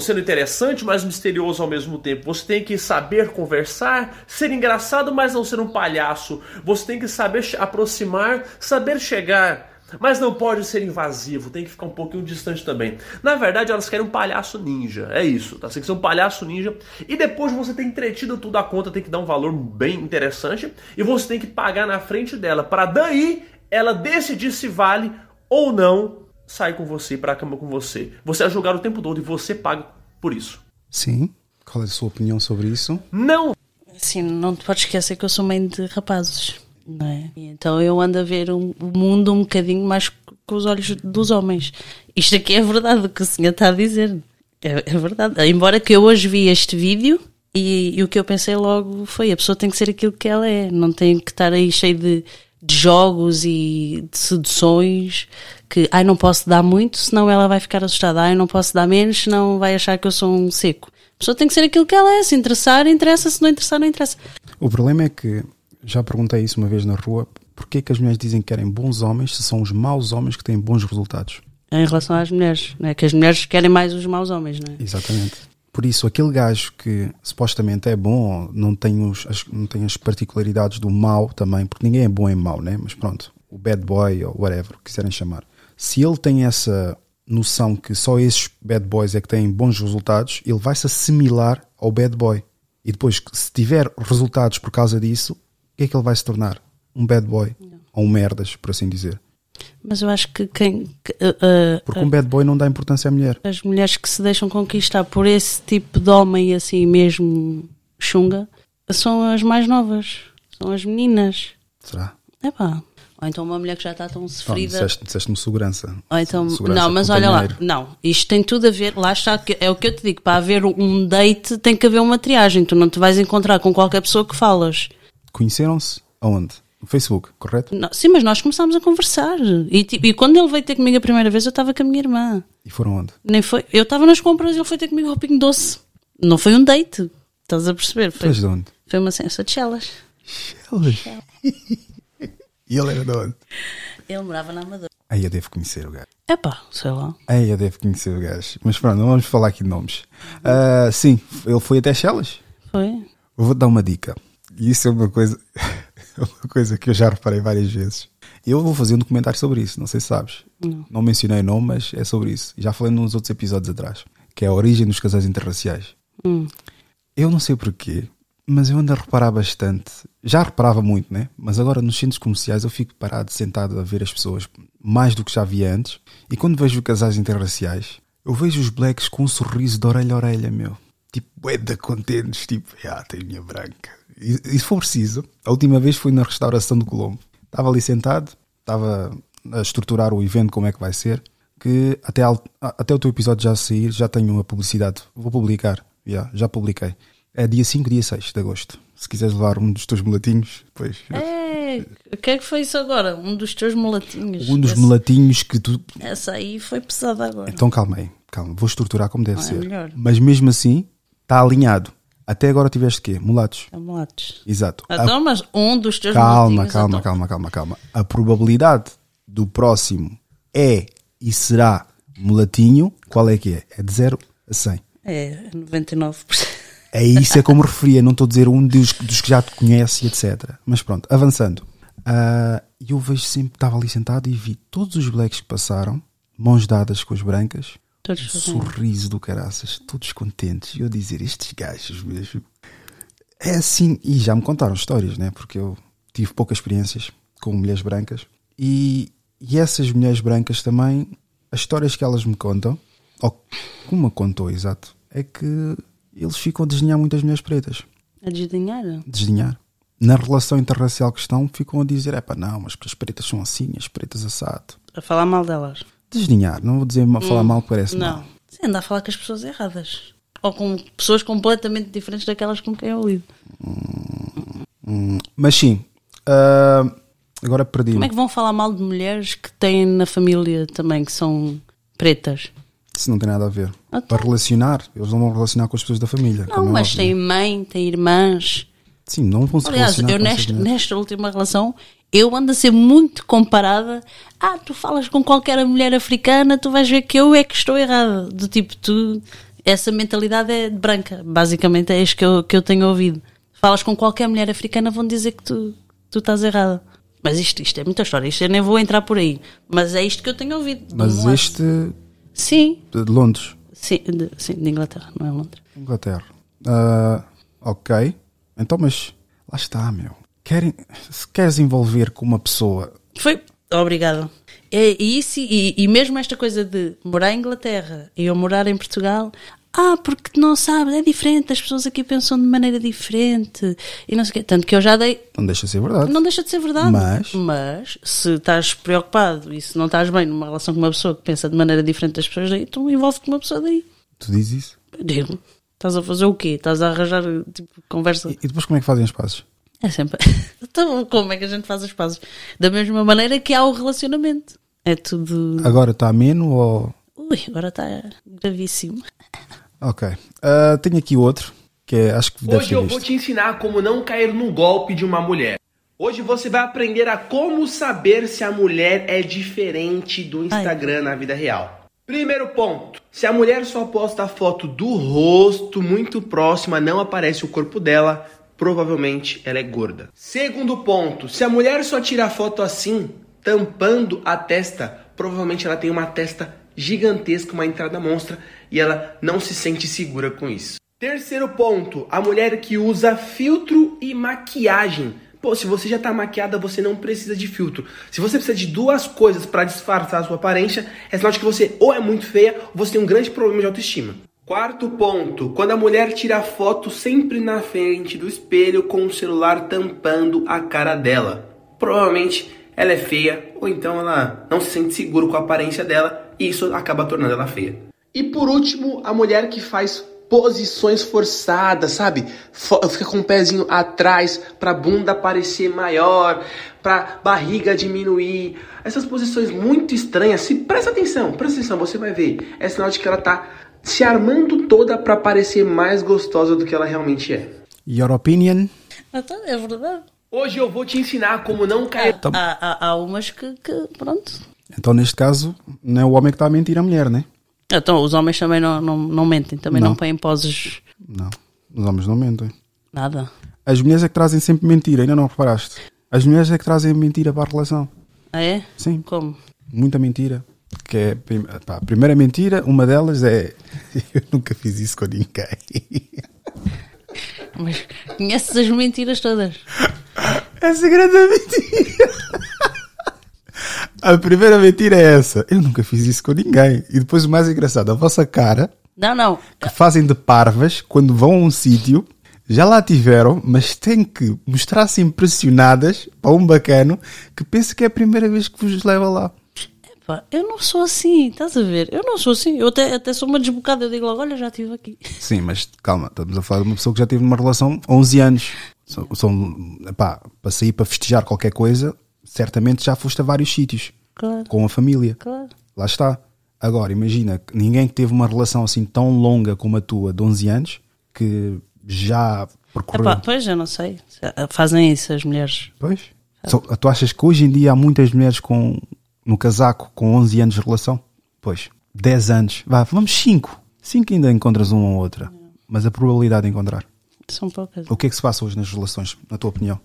sendo interessante, mas misterioso ao mesmo tempo. Você tem que saber conversar, ser engraçado, mas não ser um palhaço. Você tem que saber aproximar, saber chegar, mas não pode ser invasivo. Tem que ficar um pouquinho distante também. Na verdade, elas querem um palhaço ninja. É isso, tá? Você tem que ser um palhaço ninja. E depois de você ter entretido tudo a conta, tem que dar um valor bem interessante. E você tem que pagar na frente dela, para daí ela decidir se vale ou não sair com você, para a cama com você. Você é julgado o tempo todo e você paga por isso. Sim. Qual é a sua opinião sobre isso? Não Assim, não te podes esquecer que eu sou mãe de rapazes, não é? Então eu ando a ver um- o mundo um bocadinho mais com os olhos dos homens. Isto aqui é verdade o que o senhor está a dizer. É, é verdade. Embora que eu hoje vi este vídeo e, e o que eu pensei logo foi a pessoa tem que ser aquilo que ela é. Não tem que estar aí cheio de, de jogos e de seduções que, ai, não posso dar muito, senão ela vai ficar assustada. Ai, não posso dar menos, senão vai achar que eu sou um seco. A pessoa tem que ser aquilo que ela é. Se interessar, interessa. Se não interessar, não interessa. O problema é que, já perguntei isso uma vez na rua, porquê que as mulheres dizem que querem bons homens se são os maus homens que têm bons resultados? Em relação às mulheres, não é? Que as mulheres querem mais os maus homens, não é? Exatamente. Por isso, aquele gajo que supostamente é bom, não tem, os, as, não tem as particularidades do mau também, porque ninguém é bom em mau, né? Mas pronto, o bad boy ou whatever, quiserem chamar. Se ele tem essa, noção que só esses bad boys é que têm bons resultados, ele vai se assimilar ao bad boy. E depois, se tiver resultados por causa disso, que é que ele vai se tornar? Um bad boy. Ou um merdas, por assim dizer. Mas eu acho que quem. que, uh, uh, Porque um bad boy não dá importância à mulher. as mulheres que se deixam conquistar por esse tipo de homem assim mesmo chunga são as mais novas. São as meninas. Será? É pá. Ou então uma mulher que já está tão Não, sofrida. disseste- disseste-me segurança. Ou então, Segurança não, mas olha lá, não, isto tem tudo a ver, lá está, é o que eu te digo, para haver um date tem que haver uma triagem, tu não te vais encontrar com qualquer pessoa que falas. Conheceram-se aonde? No Facebook, correto? Não, sim, mas nós começámos a conversar, e, tipo, e quando ele veio ter comigo a primeira vez, eu estava com a minha irmã, E foram onde? nem foi, eu estava nas compras e ele foi ter comigo ao Pingo Doce, não foi um date, estás a perceber, foi, de onde? foi uma sensa de chelas, E ele era de onde? ele morava na Amadora. Aí eu devo conhecer o gajo. Epá, sei lá, Aí eu devo conhecer o gajo. Mas pronto, não vamos falar aqui de nomes. Ah, sim, ele foi até Chelas. foi, Eu vou-te dar uma dica. E isso é uma coisa, é uma coisa que eu já reparei várias vezes. Eu vou fazer um documentário sobre isso, não sei se sabes. Não, mencionei o nome, mas é sobre isso. Já falei nos outros episódios atrás. Que é a origem dos casais interraciais. Hum. Eu não sei porquê, mas eu ando a reparar bastante. Já reparava muito, né? Mas agora nos centros comerciais eu fico parado, sentado a ver as pessoas mais do que já via antes. E quando vejo casais interraciais, eu vejo os blacks com um sorriso de orelha a orelha, meu. Tipo, é da contentes, tipo, ah, tem minha branca. E, se for preciso, a última vez fui na restauração do Colombo. Estava ali sentado, estava a estruturar o evento, como é que vai ser. Que até, até o teu episódio já sair, já tenho a publicidade. Vou publicar, já, já publiquei. É dia 5, dia 6 de agosto. Se quiseres levar um dos teus mulatinhos, depois. é, o que é que foi isso agora? Um dos teus mulatinhos, Um dos mulatinhos que tu. essa aí foi pesada agora. Então calma aí, calma, vou estruturar como deve Ah, é ser. Mas mesmo assim, está alinhado. Até agora tiveste quê? Mulatos. É mulatos. Exato. A- Então, mas um dos teus calma, mulatinhos, calma, então. calma, calma, calma. A probabilidade do próximo é e será mulatinho, qual é que é? É de 0 a 100. É, 99%. É isso é como referia, não estou a dizer um dos, dos que já te conhece, etc. Mas pronto, avançando. Ah, eu vejo sempre, estava ali sentado e vi todos os blacks que passaram, mãos dadas com as brancas, Todos sorriso do caraças, todos contentes. E eu dizer, estes gajos mesmo. É assim, e já me contaram histórias, né? Porque eu tive poucas experiências com mulheres brancas. E, e essas mulheres brancas também, as histórias que elas me contam, ou como me contou, exato, é que eles ficam a desdenhar muitas mulheres pretas. A desdenhar? Desdenhar. Na relação interracial que estão, ficam a dizer: é pá, não, mas as pretas são assim, as pretas assado. A falar mal delas. Desdenhar, não vou dizer ma- falar mal, que parece Hum, Não. mal. Sim, anda a falar com as pessoas erradas. Ou com pessoas completamente diferentes daquelas com quem eu lido. Hum, mas sim, ah, agora perdi-me. Como é que vão falar mal de mulheres que têm na família também, que são pretas? Isso não tem nada a ver. Ah, tá. Para relacionar, eles não vão relacionar com as pessoas da família. Não, é mas têm mãe, têm irmãs. Sim, não vão se Aliás, relacionar eu nesta, nesta última relação, eu ando a ser muito comparada. Ah, tu falas com qualquer mulher africana, tu vais ver que eu é que estou errada. Do tipo, tu. Essa mentalidade é branca. Basicamente é isto que eu, que eu tenho ouvido. Falas com qualquer mulher africana, vão dizer que tu, tu estás errada. Mas isto, isto é muita história, isto eu nem vou entrar por aí. Mas é isto que eu tenho ouvido. Mas lado. este Sim, de Londres, sim de, sim, de Inglaterra, não é Londres. Inglaterra. Ah, ok. Então, mas lá está, meu. Querem, se queres envolver com uma pessoa, Foi. Obrigada. É isso, e, e mesmo esta coisa de morar em Inglaterra e eu morar em Portugal. Ah, porque não sabes, é diferente, as pessoas aqui pensam de maneira diferente e não sei o quê. Tanto que eu já dei. não deixa de ser verdade. Não deixa de ser verdade. Mas- Mas, se estás preocupado e se não estás bem numa relação com uma pessoa que pensa de maneira diferente das pessoas daí, então envolve-te com uma pessoa daí. Tu dizes isso. Eu digo, estás a fazer o quê? Estás a arranjar tipo, conversa. E, e depois como é que fazem os passos? É sempre. Então, como é que a gente faz as pazes? Da mesma maneira que há o relacionamento. É tudo. Agora está ameno ou. Ui, agora está gravíssimo. Ok. Ah, tenho aqui outro, que é, acho que deve Hoje ser eu vou este. te ensinar como não cair no golpe de uma mulher. Hoje você vai aprender a como saber se a mulher é diferente do Instagram na vida real. Primeiro ponto: se a mulher só posta foto do rosto muito próxima, não aparece o corpo dela, provavelmente ela é gorda. Segundo ponto: se a mulher só tira foto assim, tampando a testa, provavelmente ela tem uma testa gigantesca, uma entrada monstra, e ela não se sente segura com isso. Terceiro ponto, a mulher que usa filtro e maquiagem. Pô, se você já tá maquiada, você não precisa de filtro. Se você precisa de duas coisas para disfarçar a sua aparência, é sinal de que você ou é muito feia ou você tem um grande problema de autoestima. Quarto ponto, quando a mulher tira foto sempre na frente do espelho com o celular tampando a cara dela. Provavelmente ela é feia ou então ela não se sente segura com a aparência dela e isso acaba tornando ela feia. E por último, a mulher que faz posições forçadas, sabe? Fica com o pezinho atrás para a bunda parecer maior, para barriga diminuir. Essas posições muito estranhas. Se presta atenção, presta atenção, você vai ver. É sinal de que ela tá se armando toda para parecer mais gostosa do que ela realmente é. Your opinion? Então, é verdade. Hoje eu vou te ensinar como não cair. Há, há, há umas que, que, pronto. Então, neste caso, não é o homem que está a mentir a mulher, né? Então, os homens também não, não, não mentem, também não. não põem poses. Não, os homens não mentem. Nada. As mulheres é que trazem sempre mentira, ainda não reparaste? As mulheres é que trazem mentira para a relação. Ah, é? Sim. Como? Muita mentira. Que é, pá, a primeira mentira, uma delas é eu nunca fiz isso com ninguém. Mas conheces as mentiras todas. Essa grande mentira. A primeira mentira é essa. Eu nunca fiz isso com ninguém. E depois o mais engraçado, a vossa cara. Não, não. Que fazem de parvas quando vão a um sítio. Já lá tiveram, mas têm que mostrar-se impressionadas para um bacano que pensa que é a primeira vez que vos leva lá. Epá, eu não sou assim, estás a ver? Eu não sou assim. Eu até, até sou uma desbocada. Eu digo logo, olha, já estive aqui. Sim, mas calma, estamos a falar de uma pessoa que já teve uma relação há 11 anos. São, são para sair para festejar qualquer coisa, certamente já foste a vários sítios. Claro. Com a família. Claro. Lá está. Agora, imagina, ninguém que teve uma relação assim tão longa como a tua, de 11 anos, que já percorreu. Epá, pois, eu não sei. Fazem isso as mulheres. Pois. So, tu achas que hoje em dia há muitas mulheres com, no casaco com 11 anos de relação? Pois. 10 anos. Vá, vamos 5. 5 ainda encontras uma ou outra. Mas a probabilidade de encontrar. São poucas. O que é que se passa hoje nas relações, na tua opinião?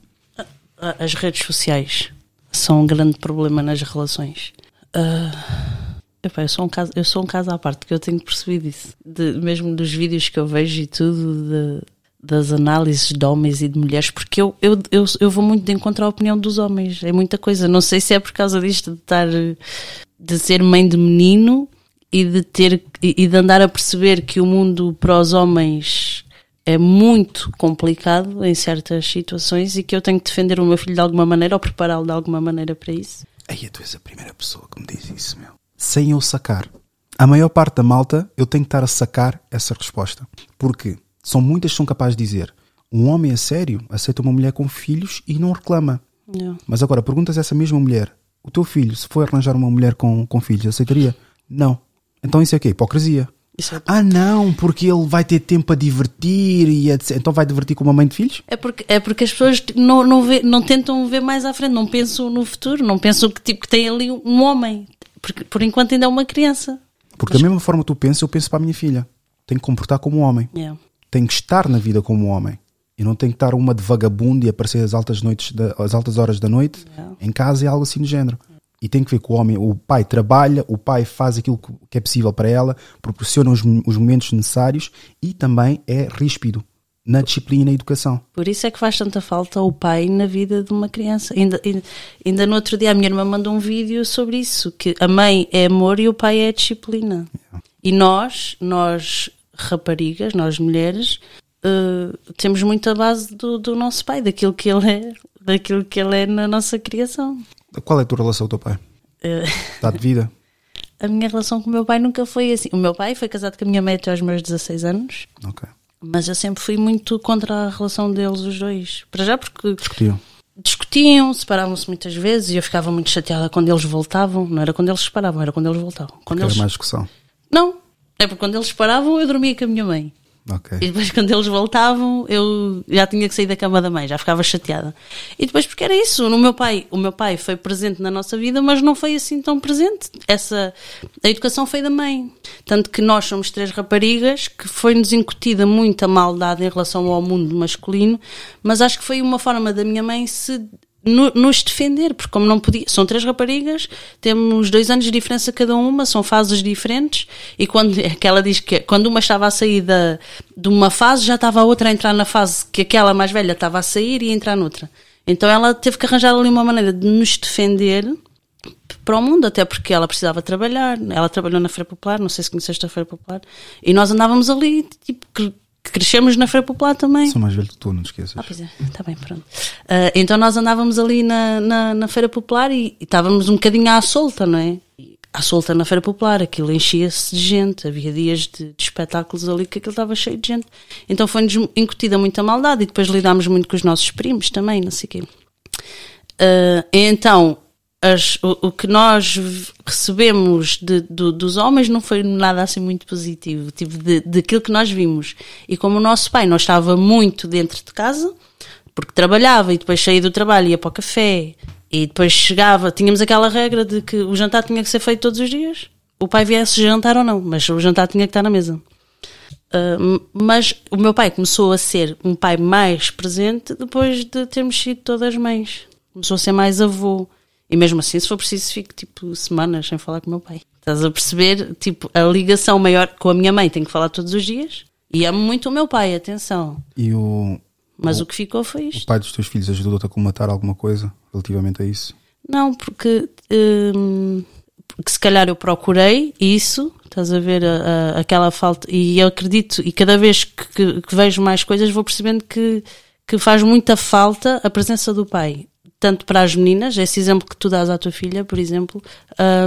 As redes sociais são um grande problema nas relações. Uh, epá, eu, sou um caso, eu sou um caso à parte, que eu tenho percebido isso. De, mesmo dos vídeos que eu vejo e tudo, de, das análises de homens e de mulheres, porque eu, eu, eu, eu vou muito de encontro à opinião dos homens. É muita coisa. Não sei se é por causa disto de estar. de ser mãe de menino e de ter. e de andar a perceber que o mundo para os homens é muito complicado em certas situações e que eu tenho que defender o meu filho de alguma maneira ou prepará-lo de alguma maneira para isso. Aí tu és a primeira pessoa que me diz isso, meu. Sem eu sacar. A maior parte da malta, eu tenho que estar a sacar essa resposta. Porque são muitas que são capazes de dizer um homem a sério aceita uma mulher com filhos e não reclama. Não. Mas agora, perguntas a essa mesma mulher, o teu filho, se for arranjar uma mulher com, com filhos, aceitaria? Não. Então isso é o quê? Hipocrisia. É... Ah, não, porque ele vai ter tempo a divertir e etc. Então vai divertir com uma mãe de filhos? É porque, é porque as pessoas não, não, vê, não tentam ver mais à frente, não pensam no futuro, não pensam que tipo que tem ali um homem. Porque por enquanto ainda é uma criança. Porque Mas... da mesma forma que tu pensas, eu penso para a minha filha. Tenho que comportar como um homem. Yeah. Tenho que estar na vida como homem. E não tenho que estar uma de vagabundo e aparecer às altas, noites da, às altas horas da noite yeah. em casa e algo assim do género. E tem que ver que o homem, o pai trabalha, o pai faz aquilo que é possível para ela, proporciona os, os momentos necessários e também é ríspido na disciplina e na educação. Por isso é que faz tanta falta o pai na vida de uma criança. Ainda, ainda, ainda no outro dia a minha irmã mandou um vídeo sobre isso, que a mãe é amor e o pai é disciplina. Yeah. E nós, nós raparigas, nós mulheres, uh, temos muita base do, do nosso pai, daquilo que ele é, daquilo que ele é na nossa criação. Qual é a tua relação com o teu pai? Uh, Está de vida? a minha relação com o meu pai nunca foi assim. O meu pai foi casado com a minha mãe até aos meus 16 anos. Ok. Mas eu sempre fui muito contra a relação deles, os dois. Para já porque. Discutiam. Discutiam, separavam-se muitas vezes e eu ficava muito chateada quando eles voltavam. Não era quando eles se separavam, era quando eles voltavam. Quando Era eles... mais discussão. Não, é porque quando eles se separavam eu dormia com a minha mãe. Ok. E depois, quando eles voltavam, eu já tinha que sair da cama da mãe, já ficava chateada. E depois, porque era isso, o meu pai, o meu pai foi presente na nossa vida, mas não foi assim tão presente. Essa, a educação foi da mãe. Tanto que nós somos três raparigas, que foi-nos incutida muita maldade em relação ao mundo masculino, mas acho que foi uma forma da minha mãe se no- nos defender, porque como não podia, são três raparigas, temos dois anos de diferença cada uma, são fases diferentes, e quando é que ela diz que quando uma estava a sair da, de uma fase, já estava a outra a entrar na fase que aquela mais velha estava a sair e a entrar noutra. Então ela teve que arranjar ali uma maneira de nos defender para o mundo, até porque ela precisava trabalhar. Ela trabalhou na Feira Popular, não sei se conheceste a Feira Popular, e nós andávamos ali, tipo, crescemos na Feira Popular também. Sou mais velho que tu, não te esqueças. Ah, pois é, está bem, pronto. Ah, então nós andávamos ali na, na, na Feira Popular e, e estávamos um bocadinho à solta, não é? À solta na Feira Popular, aquilo enchia-se de gente, havia dias de, de espetáculos ali que aquilo estava cheio de gente. Então foi-nos incutida muita maldade e depois lidámos muito com os nossos primos também, não sei o quê. Ah, então, as- o, o que nós recebemos de- do- dos homens não foi nada assim muito positivo, tipo, de, daquilo que nós vimos. E como o nosso pai não estava muito dentro de casa, porque trabalhava e depois saía do trabalho ia para o café e depois chegava, tínhamos aquela regra de que o jantar tinha que ser feito todos os dias. O pai viesse jantar ou não, mas o jantar tinha que estar na mesa. Uh, mas o meu pai começou a ser um pai mais presente depois de termos sido todas mães. Começou a ser mais avô. E mesmo assim, se for preciso, fico tipo semanas sem falar com o meu pai. Estás a perceber? Tipo, a ligação maior com a minha mãe tenho que falar todos os dias. E amo muito o meu pai, atenção. E o, Mas o que ficou foi o isto. pai dos teus filhos ajudou-te a comatar alguma coisa relativamente a isso? Não, porque, hum, porque se calhar eu procurei isso, estás a ver a- a- aquela falta, e eu acredito, e cada vez que, que- que vejo mais coisas vou percebendo que, que faz muita falta a presença do pai. Tanto para as meninas, esse exemplo que tu dás à tua filha, por exemplo,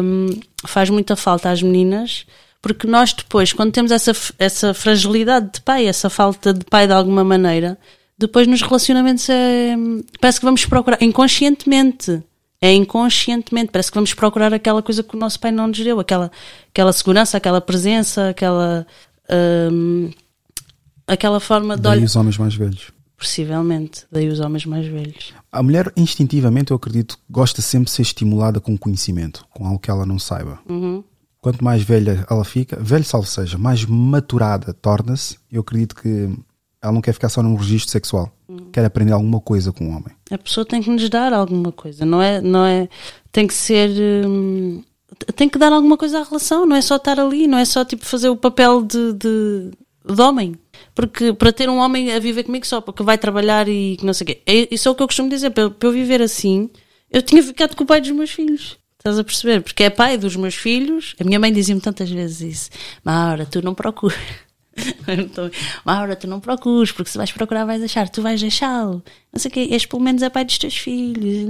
hum, faz muita falta às meninas, porque nós depois, quando temos essa, essa fragilidade de pai, essa falta de pai de alguma maneira, depois nos relacionamentos é, parece que vamos procurar inconscientemente. É inconscientemente, parece que vamos procurar aquela coisa que o nosso pai não nos deu, aquela, aquela segurança, aquela presença, aquela, hum, aquela forma de Daí olhar. os homens mais velhos. Possivelmente, daí os homens mais velhos. A mulher, instintivamente, eu acredito, gosta sempre de ser estimulada com conhecimento, com algo que ela não saiba. Uhum. Quanto mais velha ela fica, velho salvo seja, mais maturada torna-se, eu acredito que ela não quer ficar só num registro sexual. Quer aprender alguma coisa com o homem. A pessoa tem que nos dar alguma coisa, não é? Não é tem que ser. hum, tem que dar alguma coisa à relação, não é só estar ali, não é só tipo fazer o papel de, de, de homem. Porque para ter um homem a viver comigo só porque vai trabalhar e não sei o quê. É, isso é o que eu costumo dizer. Para eu, viver assim, eu tinha ficado com o pai dos meus filhos. Estás a perceber? Porque é pai dos meus filhos. A minha mãe dizia-me tantas vezes isso: Maura, tu não procuras. Maura, tu não procuras, porque se vais procurar vais achar, tu vais deixá-lo. Não sei o quê, este pelo menos é pai dos teus filhos.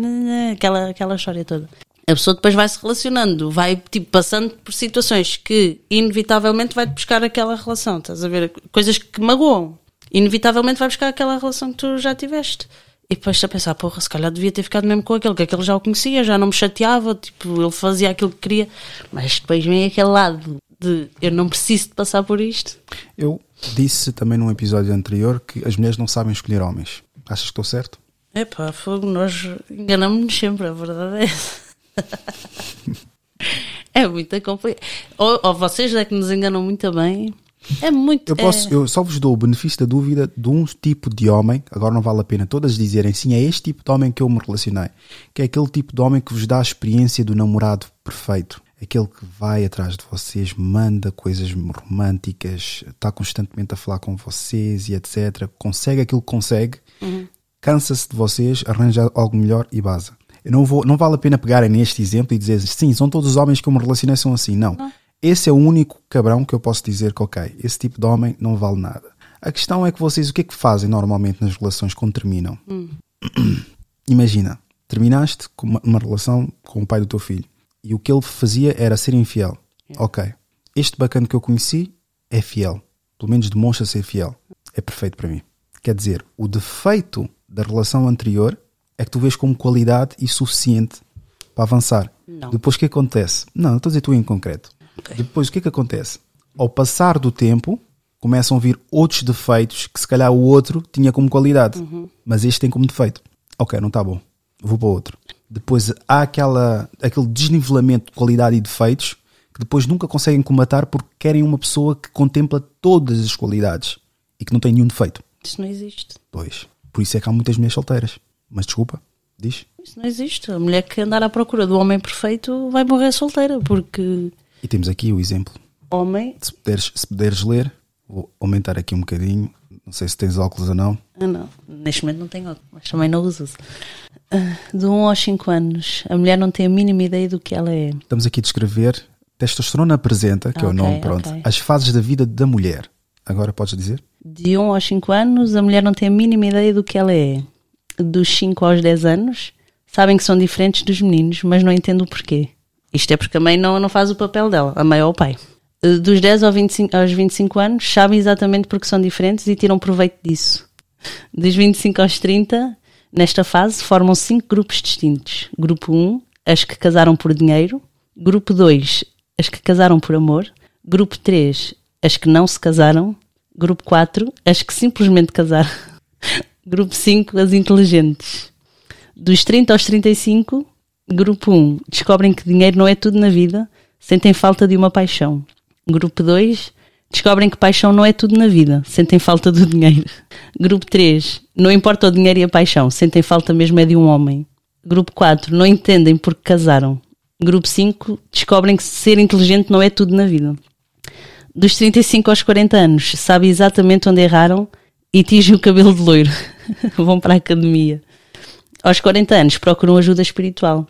Aquela, aquela história toda. A pessoa depois vai se relacionando, vai tipo, passando por situações que inevitavelmente vai buscar aquela relação. Estás a ver? Coisas que magoam. Inevitavelmente vai buscar aquela relação que tu já tiveste. E depois a pensar, porra, se calhar devia ter ficado mesmo com aquele, que aquele já o conhecia, já não me chateava, tipo, ele fazia aquilo que queria. Mas depois vem aquele lado de eu não preciso de passar por isto. Eu disse também num episódio anterior que as mulheres não sabem escolher homens. Achas que estou certo? Epá, fogo, nós enganamos-nos sempre, a verdade é essa. É muito complicado. Ou, ou vocês é que nos enganam muito bem. É muito. Eu, posso, é- eu só vos dou o benefício da dúvida de um tipo de homem, agora não vale a pena todas dizerem sim, é este tipo de homem que eu me relacionei, que é aquele tipo de homem que vos dá a experiência do namorado perfeito. Aquele que vai atrás de vocês, manda coisas românticas, está constantemente a falar com vocês e etc. Consegue aquilo que consegue, cansa-se de vocês, arranja algo melhor e baza. Não, vou, não vale a pena pegarem neste exemplo e dizer sim, são todos os homens que eu me relacionei são assim. Não. Esse é o único cabrão que eu posso dizer que, ok, esse tipo de homem não vale nada. A questão é que vocês, o que é que fazem normalmente nas relações quando terminam? Imagina, terminaste com uma, uma relação com o pai do teu filho e o que ele fazia era ser infiel. Ok, este bacana que eu conheci é fiel. Pelo menos demonstra ser fiel. É perfeito para mim. Quer dizer, o defeito da relação anterior é que tu vês como qualidade e suficiente para avançar. Não. Depois o que acontece? Não, estou a dizer tu em concreto. Depois o que é que acontece? Ao passar do tempo, começam a vir outros defeitos que se calhar o outro tinha como qualidade, mas este tem como defeito. Ok, não está bom, vou para outro. Depois há aquela, aquele desnivelamento de qualidade e defeitos que depois nunca conseguem comatar porque querem uma pessoa que contempla todas as qualidades e que não tem nenhum defeito. Isso não existe. Pois, por isso é que há muitas mulheres solteiras. Mas desculpa, Diz? Isso não existe. A mulher que andar à procura do homem perfeito vai morrer solteira, porque E temos aqui o exemplo. homem. Se puderes, se puderes ler, vou aumentar aqui um bocadinho. Não sei se tens óculos ou não. Ah, não. Neste momento não tenho óculos, mas também não uso. Ah, De 1 aos 5 anos, a mulher não tem a mínima ideia do que ela é. Estamos aqui a descrever Testosterona apresenta, que é o nome, pronto, ok. as fases da vida da mulher. Agora podes dizer? De 1 aos 5 anos, a mulher não tem a mínima ideia do que ela é. Dos 5 aos 10 anos, sabem que são diferentes dos meninos, mas não entendem o porquê. Isto é porque a mãe não, não faz o papel dela, a mãe ou o pai. Eh, Dos 10 ao 25 aos 25 anos, sabem exatamente porque são diferentes e tiram proveito disso. Dos 25 aos 30, nesta fase, formam cinco grupos distintos. Grupo 1, as que casaram por dinheiro. Grupo 2, as que casaram por amor. Grupo 3, as que não se casaram. Grupo 4, as que simplesmente casaram. Grupo 5, as inteligentes. Dos 30 aos 35, grupo 1, descobrem que dinheiro não é tudo na vida, sentem falta de uma paixão. Grupo 2, descobrem que paixão não é tudo na vida, sentem falta do dinheiro. Grupo 3, não importa o dinheiro e a paixão, sentem falta mesmo é de um homem. Grupo 4, não entendem porque casaram. Grupo 5, descobrem que ser inteligente não é tudo na vida. Dos 35 aos 40 anos, sabem exatamente onde erraram e tingem o cabelo de loiro. Vão para a academia. Aos 40 anos, procuram ajuda espiritual.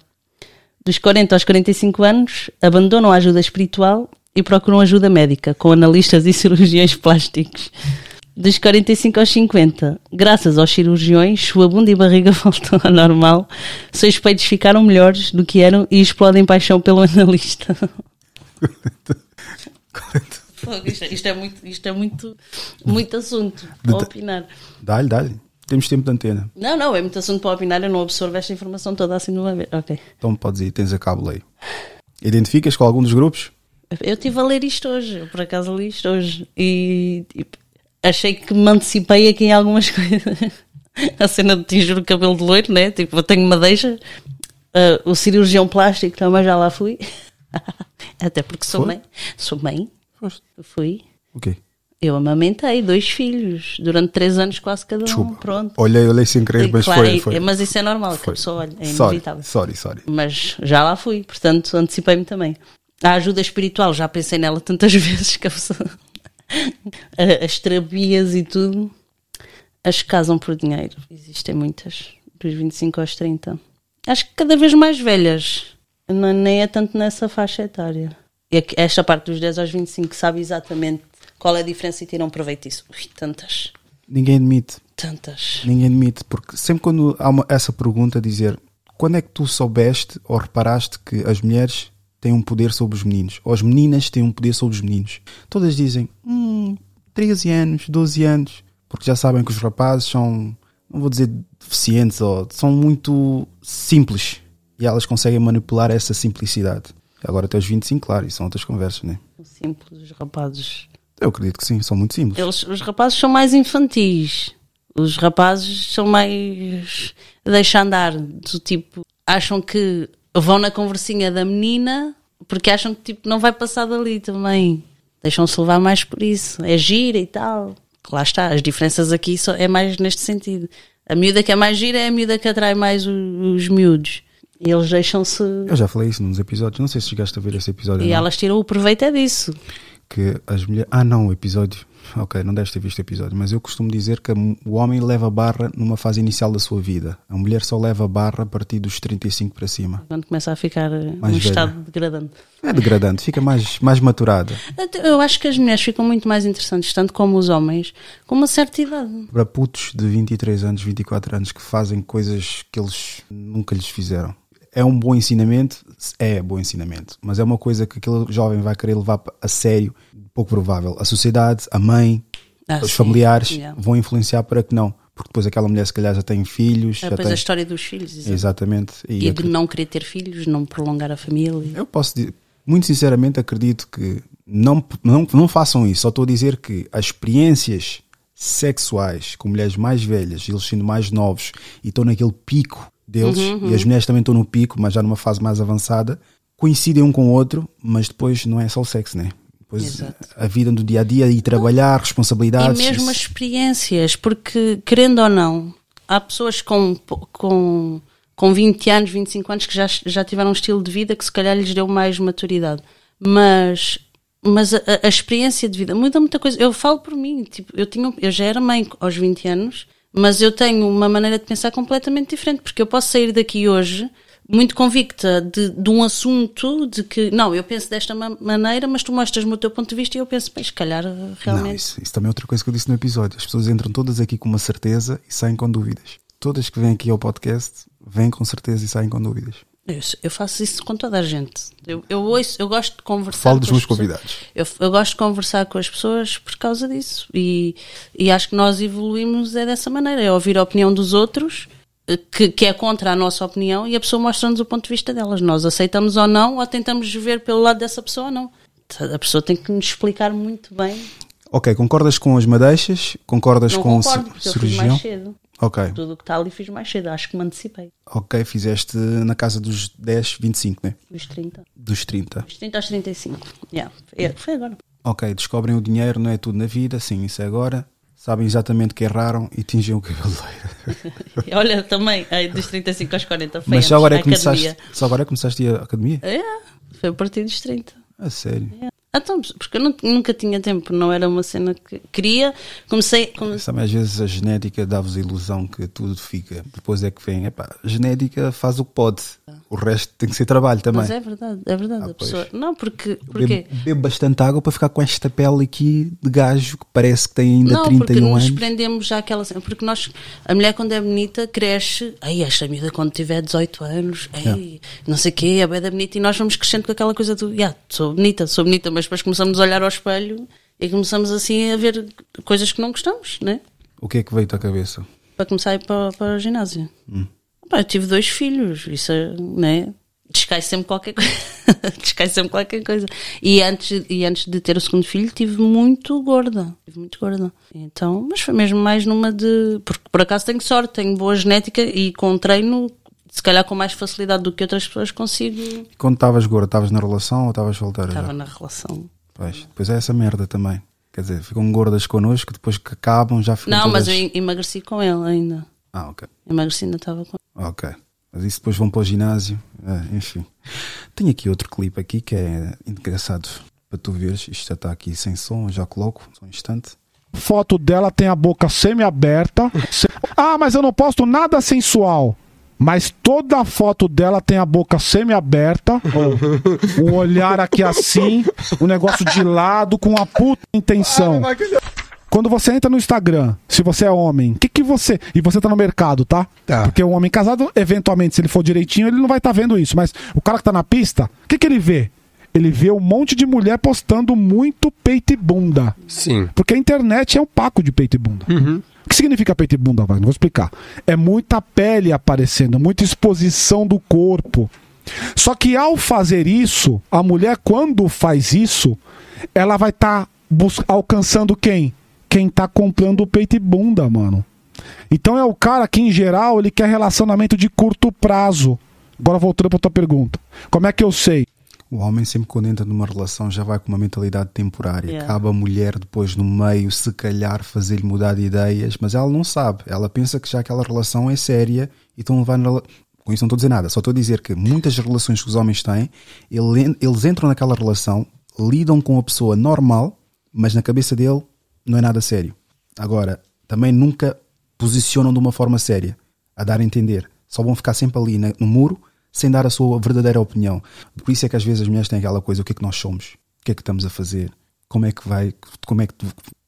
Dos 40 aos 45 anos, abandonam a ajuda espiritual e procuram ajuda médica, com analistas e cirurgiões plásticos. Dos 45 aos 50, graças aos cirurgiões, sua bunda e barriga voltam ao normal, seus peitos ficaram melhores do que eram e explodem paixão pelo analista. Fogo, Isto, é- isto é muito, isto é muito, muito assunto Deta- opinar. Dá-lhe, dá-lhe. Temos tempo de antena. Não, não, é muito assunto para opinar, eu não absorvo esta informação toda assim de uma vez. Ok. Então podes ir, tens a cabo lei. Identificas com algum dos grupos? Eu estive a ler isto hoje, eu por acaso li isto hoje e tipo, achei que me antecipei aqui em algumas coisas. A cena de tingir o cabelo de loiro, né? Tipo, eu tenho uma deixa. Ah, o cirurgião plástico também já lá fui. Até porque sou Foi? mãe. Sou mãe. Foste. Fui. O quê? Eu amamentei dois filhos durante três anos, quase cada um. Desculpa. Pronto. Olhei, olhei sem querer, mas Claro, foi, foi. Mas isso é normal, que a Foi. pessoa olha, é sorry, inevitável. sorry, sorry. Mas já lá fui, portanto antecipei-me também. A ajuda espiritual, já pensei nela tantas vezes que a pessoa. As terapias e tudo. As que casam por dinheiro. Existem muitas, dos 25 aos 30. Acho que cada vez mais velhas. Não- nem é tanto nessa faixa etária. E esta parte dos 10 aos 25 sabe exatamente qual é a diferença e tiram proveito disso. Ui, tantas, Ninguém admite. tantas. Ninguém admite, porque sempre quando há uma- essa pergunta, dizer quando é que tu soubeste ou reparaste que as mulheres têm um poder sobre os meninos, ou as meninas têm um poder sobre os meninos? Todas dizem, hum, 13 anos, 12 anos, porque já sabem que os rapazes são, não vou dizer deficientes, ou são muito simples e elas conseguem manipular essa simplicidade. Agora até os 25, claro, isso são outras conversas, né? Simples, os rapazes. Eu acredito que sim, são muito simples. Eles, os rapazes são mais infantis. Os rapazes são mais. deixa andar. Do tipo, acham que vão na conversinha da menina porque acham que tipo, não vai passar dali também. Deixam-se levar mais por isso. É gira e tal. Lá está, as diferenças aqui só é mais neste sentido. A miúda que é mais gira é a miúda que atrai mais o- os miúdos. E eles deixam-se. Eu já falei isso nos episódios, não sei se chegaste a ver esse episódio. E elas tiram o proveito é disso. Que as mulheres. Ah, não, o episódio. Ok, não deves ter visto o episódio, mas eu costumo dizer que o homem leva barra numa fase inicial da sua vida. A mulher só leva barra a partir dos 35 para cima. Quando começa a ficar Mais num estado degradante. É degradante, fica mais, mais maturada. Eu acho que as mulheres ficam muito mais interessantes, tanto como os homens, com uma certa idade. Para putos de 23 anos, 24 anos que fazem coisas que eles nunca lhes fizeram. É um bom ensinamento? É bom ensinamento. Mas é uma coisa que aquele jovem vai querer levar a sério, pouco provável. A sociedade, a mãe, Ah, os sim. familiares Yeah. vão influenciar para que não. Porque depois aquela mulher se calhar já tem filhos. Ah, já Depois tem... a história dos filhos. exato. Exatamente. E E de acre- não querer ter filhos, não prolongar a família. eu posso dizer, muito sinceramente, acredito que não, não, não façam isso. Só estou a dizer que as experiências sexuais com mulheres mais velhas, eles sendo mais novos e estão naquele pico deles, Uhum, e as mulheres também estão no pico, mas já numa fase mais avançada, coincidem um com o outro, mas depois não é só o sexo, né? Depois Exato. a vida do dia a dia e trabalhar, E responsabilidades. mesmo as experiências, porque querendo ou não, há pessoas com, com com 20 anos, 25 anos, que já, já tiveram um estilo de vida que se calhar lhes deu mais maturidade. Mas, mas a, a experiência de vida muda muita coisa. Eu falo por mim, tipo, eu, tinha, eu já era mãe aos 20 anos, mas eu tenho uma maneira de pensar completamente diferente, porque eu posso sair daqui hoje muito convicta de, de, um assunto, de que, não, eu penso desta maneira, mas tu mostras-me o teu ponto de vista e eu penso, bem, se calhar realmente. Não, isso, isso também é outra coisa que eu disse no episódio. As pessoas entram todas aqui com uma certeza e saem com dúvidas. Todas que vêm aqui ao podcast vêm com certeza e saem com dúvidas. Eu, eu faço isso com toda a gente. Eu, eu, ouço, eu gosto de conversar. Falo dos meus convidados. Eu, eu, gosto de conversar com as pessoas por causa disso. E, e acho que nós evoluímos é dessa maneira: é ouvir a opinião dos outros que, que, é contra a nossa opinião e a pessoa mostra-nos o ponto de vista delas. Nós aceitamos ou não, ou tentamos ver pelo lado dessa pessoa ou não. A pessoa tem que nos explicar muito bem. Ok, concordas com as madeixas? Concordas não com concordo, o cirurgião? Eu fiz mais cedo. Ok. Tudo o que está ali fiz mais cedo, acho que me antecipei. Ok, fizeste na casa dos 10, 25, né? Dos 30. Dos 30. Dos 30 aos 35. Yeah. Foi agora. Ok, descobrem o dinheiro, não é tudo na vida, sim, isso é agora sabem exatamente que erraram e tingiam o cabelo Olha, também, aí dos 35 aos 40 foi Mas só agora, é começaste, só agora é começaste a academia? É, foi a partir dos 30. A sério? É. Então, porque eu não, nunca tinha tempo, não era uma cena que queria. Comecei. comecei... Sabe, às vezes a genética dá-vos a ilusão que tudo fica. Depois é que vem, epá, genética faz o que pode. O resto tem que ser trabalho também. Mas é verdade, é verdade. Ah, a pessoa... Não, porque. porque... Bebo, bebo, bastante água para ficar com esta pele aqui de gajo que parece que tem ainda não, 31 porque anos. Nos prendemos já aquela cena. Porque nós, a mulher quando é bonita cresce. Aí, esta miúda quando tiver 18 anos, ei, não sei o quê, a beda bonita. E nós vamos crescendo com aquela coisa do, yeah, sou bonita, sou bonita, mas depois começamos a olhar ao espelho e começamos assim a ver coisas que não gostamos, né? O que é que veio-te à cabeça? Para começar a ir para, para o ginásio. Hum. Pá, eu tive dois filhos, isso, né? Descai sempre qualquer coisa. Descai sempre qualquer coisa. E antes, e antes de ter o segundo filho, tive muito gorda. Tive muito gorda. Então, mas foi mesmo mais numa de. Porque por acaso tenho sorte, tenho boa genética e com treino se calhar com mais facilidade do que outras pessoas consigo. E quando estavas gorda, estavas na relação ou estavas solteira? Estava na relação. Pois, depois é essa merda também. Quer dizer, ficam gordas connosco, depois que acabam já ficam. Não, todas... mas eu emagreci com ele ainda. Ah, ok. Emagreci ainda estava com ele. Ok. Mas isso depois vão para o ginásio. É, enfim. Tenho aqui outro clipe aqui que é engraçado para tu veres. Isto já está aqui sem som, já coloco, só um instante. Foto dela tem a boca semi-aberta. ah, mas eu não posto nada sensual mas toda a foto dela tem a boca semi-aberta, um olhar aqui assim, um negócio de lado com uma puta intenção. Quando você entra no Instagram, se você é homem, o que, que você. E você tá no mercado, tá? tá. Porque o homem casado, eventualmente, se ele for direitinho, ele não vai estar tá vendo isso. Mas o cara que tá na pista, o que, que ele vê? Ele vê um monte de mulher postando muito peito e bunda. Sim. Porque a internet é um paco de peito e bunda. Uhum. O que significa peito e bunda, Wagner? Vou explicar. É muita pele aparecendo, muita exposição do corpo. Só que ao fazer isso, a mulher, quando faz isso, ela vai estar tá alcançando quem? Quem tá comprando peito e bunda, mano. Então é o cara que, em geral, ele quer relacionamento de curto prazo. Agora voltando para tua pergunta. Como é que eu sei? O homem sempre quando entra numa relação já vai com uma mentalidade temporária. Yeah. Cabe a mulher depois no meio, se calhar, fazer-lhe mudar de ideias, mas ela não sabe. Ela pensa que já aquela relação é séria e estão levando. Com isso não estou a dizer nada, só estou a dizer que muitas relações que os homens têm, eles entram naquela relação, lidam com a pessoa normal, mas na cabeça dele não é nada sério. Agora, também nunca posicionam de uma forma séria, a dar a entender. Só vão ficar sempre ali no muro sem dar a sua verdadeira opinião. Por isso é que às vezes as mulheres têm aquela coisa: o que é que nós somos? O que é que estamos a fazer? Como é que vai? Como é que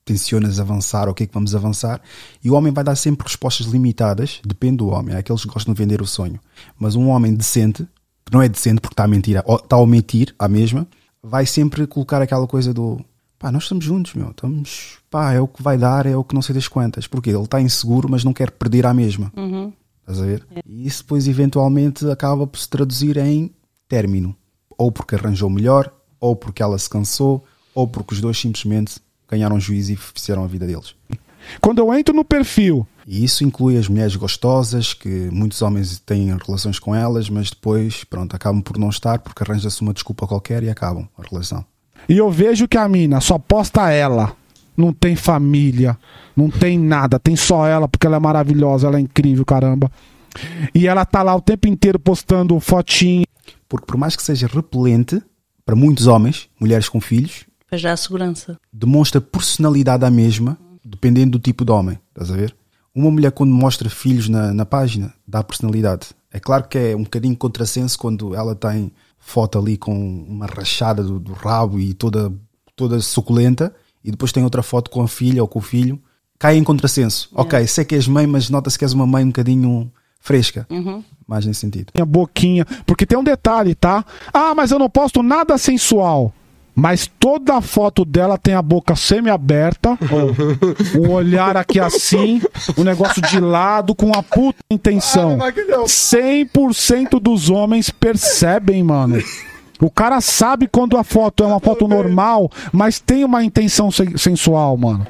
tensionas avançar? O que é que vamos avançar? E o homem vai dar sempre respostas limitadas, depende do homem. Há aqueles que gostam de vender o sonho. Mas um homem decente, que não é decente porque está a mentir, está a omitir a mesma, vai sempre colocar aquela coisa do pá, nós estamos juntos, meu, estamos, pá, é o que vai dar, é o que não sei das quantas. Porque ele está inseguro, mas não quer perder a mesma. Uhum. Estás a ver? É. E isso depois eventualmente acaba por se traduzir em término. Ou porque arranjou melhor, ou porque ela se cansou, ou porque os dois simplesmente ganharam juízo e fizeram a vida deles. Quando eu entro no perfil. E isso inclui as mulheres gostosas, que muitos homens têm relações com elas, mas depois, pronto, acabam por não estar porque arranja-se uma desculpa qualquer e acabam a relação. E eu vejo que a mina só posta ela não tem família, não tem nada, tem só ela porque ela é maravilhosa, ela é incrível, caramba. E ela tá lá o tempo inteiro postando fotinho. Porque por mais que seja repelente para muitos homens, mulheres com filhos, Para já a segurança. demonstra personalidade à mesma, dependendo do tipo de homem. Estás a ver? Uma mulher, quando mostra filhos na, na página, dá personalidade. É claro que é um bocadinho contrassenso quando ela tem foto ali com uma rachada do, do rabo e toda, toda suculenta, e depois tem outra foto com a filha ou com o filho. Cai em contrassenso. Ok, sei que és mãe, mas nota-se que és uma mãe um bocadinho fresca. Mais nesse sentido. a boquinha. Porque tem um detalhe, tá? Ah, mas eu não posto nada sensual. Mas toda foto dela tem a boca semi-aberta, um olhar aqui assim, um negócio de lado com uma puta intenção. 100% dos homens percebem, mano. O cara sabe quando a foto é uma foto normal, mas tem uma intenção sen- sensual, mano.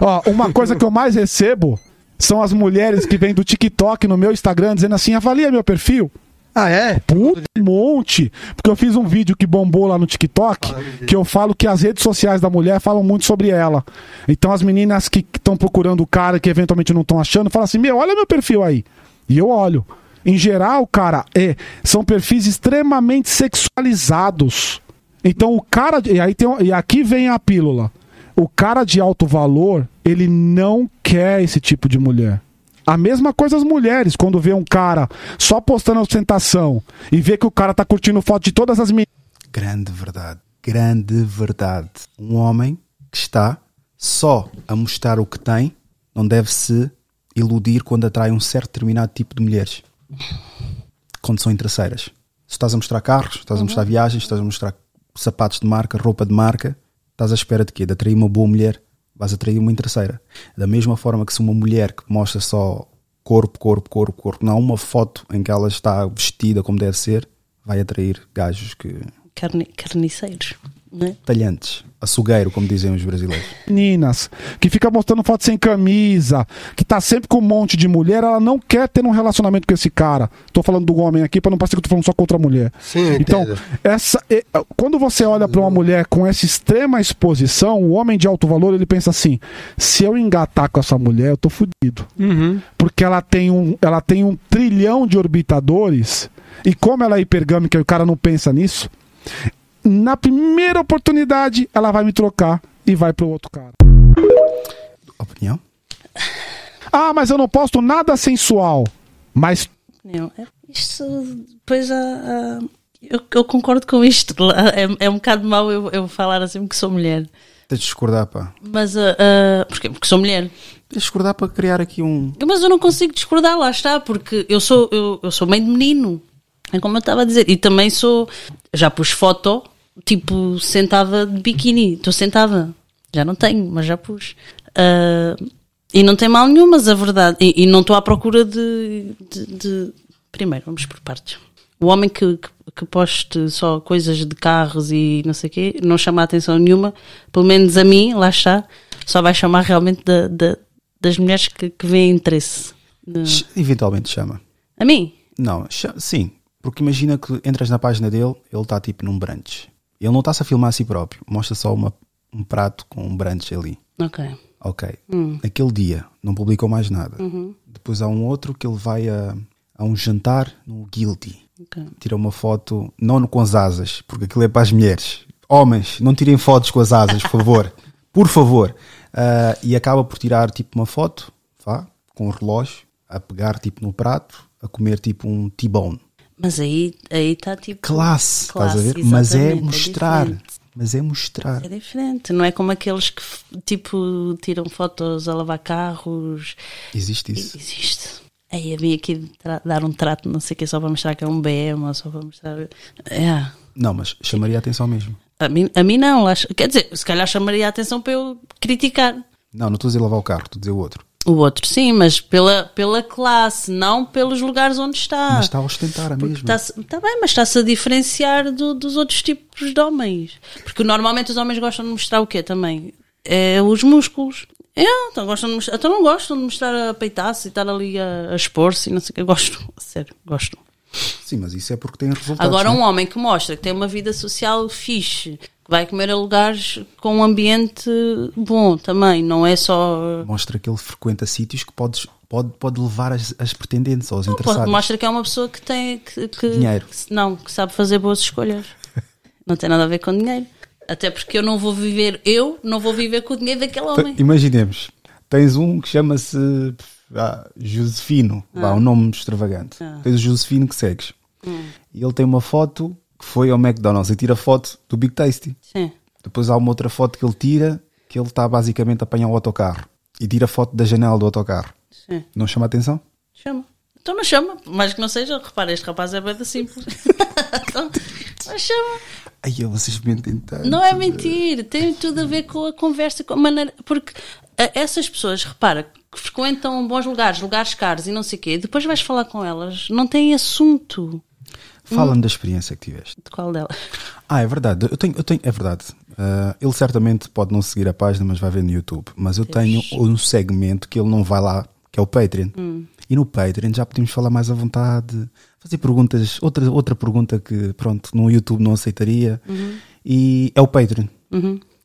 Ó, uma coisa que eu mais recebo são as mulheres que vêm do TikTok no meu Instagram dizendo assim: avalia meu perfil. Ah, é? Puta um monte. Porque eu fiz um vídeo que bombou lá no TikTok, que eu falo que as redes sociais da mulher falam muito sobre ela. Então as meninas que estão procurando o cara que eventualmente não estão achando, falam assim: Meu, olha meu perfil aí. E eu olho. Em geral, cara, é, são perfis extremamente sexualizados. Então o cara. E, aí tem, e aqui vem a pílula. O cara de alto valor, ele não quer esse tipo de mulher. A mesma coisa as mulheres, quando vê um cara só postando ostentação e vê que o cara tá curtindo foto de todas as meninas. Grande verdade. Grande verdade. Um homem que está só a mostrar o que tem não deve se iludir quando atrai um certo determinado tipo de mulheres. Quando são interesseiras. Se estás a mostrar carros, estás a mostrar viagens, estás a mostrar sapatos de marca, roupa de marca, estás à espera de quê? De atrair uma boa mulher. Vais atrair uma interesseira. Da mesma forma que se uma mulher que mostra só corpo, corpo, corpo, corpo, não há uma foto em que ela está vestida como deve ser, vai atrair gajos que. Carne, carniceiros. Né? talhantes, açougueiro, como dizem os brasileiros. meninas, que fica mostrando foto sem camisa, que tá sempre com um monte de mulher, ela não quer ter um relacionamento com esse cara. Tô falando do homem aqui pra não parecer que eu tô falando só contra a mulher. Sim, eu então, essa é- quando você olha pra uma mulher com essa extrema exposição, o homem de alto valor, ele pensa assim: se eu engatar com essa mulher, eu tô fudido. Porque ela tem um, ela tem um trilhão de orbitadores, e como ela é hipergâmica e o cara não pensa nisso, na primeira oportunidade ela vai me trocar e vai pro outro cara. Opinião? Ah, mas eu não posto nada sensual. Mas Não, é- isto, depois há- há- eu, eu concordo com isto. É, é um bocado mau eu, eu falar assim que sou mulher. Tens de discordar, pá. Mas, ah, ah, porquê? Porque sou mulher. Tens de discordar para criar aqui um. Mas eu não consigo discordar, lá está, porque eu sou, eu, eu sou mãe de menino. É como eu estava a dizer. E também sou. Já pus foto, tipo, sentada de biquíni. Estou sentada. Já não tenho, mas já pus. Ah, e não tem mal nenhum, mas a verdade. E, e não estou à procura de, de, de- Primeiro, vamos por partes. O homem que, que, que poste só coisas de carros e não sei o quê, não chama a atenção nenhuma, pelo menos a mim, lá está, só vai chamar realmente da- da- das mulheres que, que veem interesse. De- Eventualmente chama. A mim? Não, sim. Porque imagina que entras na página dele, ele está tipo num brunch. Ele não está-se a filmar a si próprio. Mostra só uma, um prato com um brunch ali. Ok. Ok. Naquele dia, não publicou mais nada. Uhum. Depois há um outro que ele vai a, a um jantar no Guilty. ok. Tira uma foto, não com as asas, porque aquilo é para as mulheres. Homens, não tirem fotos com as asas, por favor. Por favor. Ah, e acaba por tirar tipo uma foto, vá, com o relógio, a pegar tipo no prato, a comer tipo um T-bone. Mas aí aí está tipo. Classe, estás a Classe, ver? Mas é exatamente, mostrar. diferente. mas é mostrar. É diferente, não é como aqueles que tipo tiram fotos a lavar carros. Existe isso. Existe. Aí eu vim aqui dar um trato, não sei o que, só para mostrar que é um BM ou só para mostrar. É. Não, mas chamaria a atenção mesmo. A mim, a mim não, acho- quer dizer, se calhar chamaria a atenção para eu criticar. Não, não estou a dizer lavar o carro, estou a dizer o outro. O outro, sim, mas pela, pela classe, não pelos lugares onde está. Mas está a ostentar a mesma. Está tá bem, mas está-se a diferenciar do- dos outros tipos de homens. Porque normalmente os homens gostam de mostrar o quê também? É os músculos. É, então, gostam de mostrar, então não gostam de mostrar a peitaça e estar ali a, a expor-se e não sei o que. Gosto, a sério, gosto. Sim, mas isso é porque tem resultados. Agora, um não é? homem que mostra que tem uma vida social fixe, vai comer a lugares com um ambiente bom também, não é só. Mostra que ele frequenta sítios que podes, pode, pode levar as, as pretendentes ou os Não, interessados. mostra que é uma pessoa que tem. Que, que- Dinheiro. que- não, que sabe fazer boas escolhas. não tem nada a ver com dinheiro. Até porque eu não vou viver, eu não vou viver com o dinheiro daquele homem. Então, Imaginemos, tens um que chama-se ah, Josefino, vá, um nome extravagante. Ah. Tens o Josefino que segues. Hum. E ele tem uma foto que foi ao McDonald's e tira foto do Big Tasty. Sim. Depois há uma outra foto que ele tira que ele está basicamente a apanhar o autocarro e tira foto da janela do autocarro. Sim. Não chama a atenção? Chama. Então não chama, mais que não seja, repara, este rapaz é bem simples. então, não chama. Ai, vocês mentem tanto. Não é mentir, tem tudo a ver com a conversa, com a maneira. Porque eh, essas pessoas, repara, que frequentam bons lugares, lugares caros e não sei o quê, depois vais falar com elas, não têm assunto. Fala-me da experiência que tiveste. De qual delas? Ah, é verdade. Eu tenho, eu tenho, é verdade. Ah, ele certamente pode não seguir a página, mas vai ver no YouTube. Mas eu tenho um segmento que ele não vai lá, que é o Patreon. E no Patreon já podemos falar mais à vontade, fazer perguntas. Outra, outra pergunta que, pronto, no YouTube não aceitaria. E é o Patreon.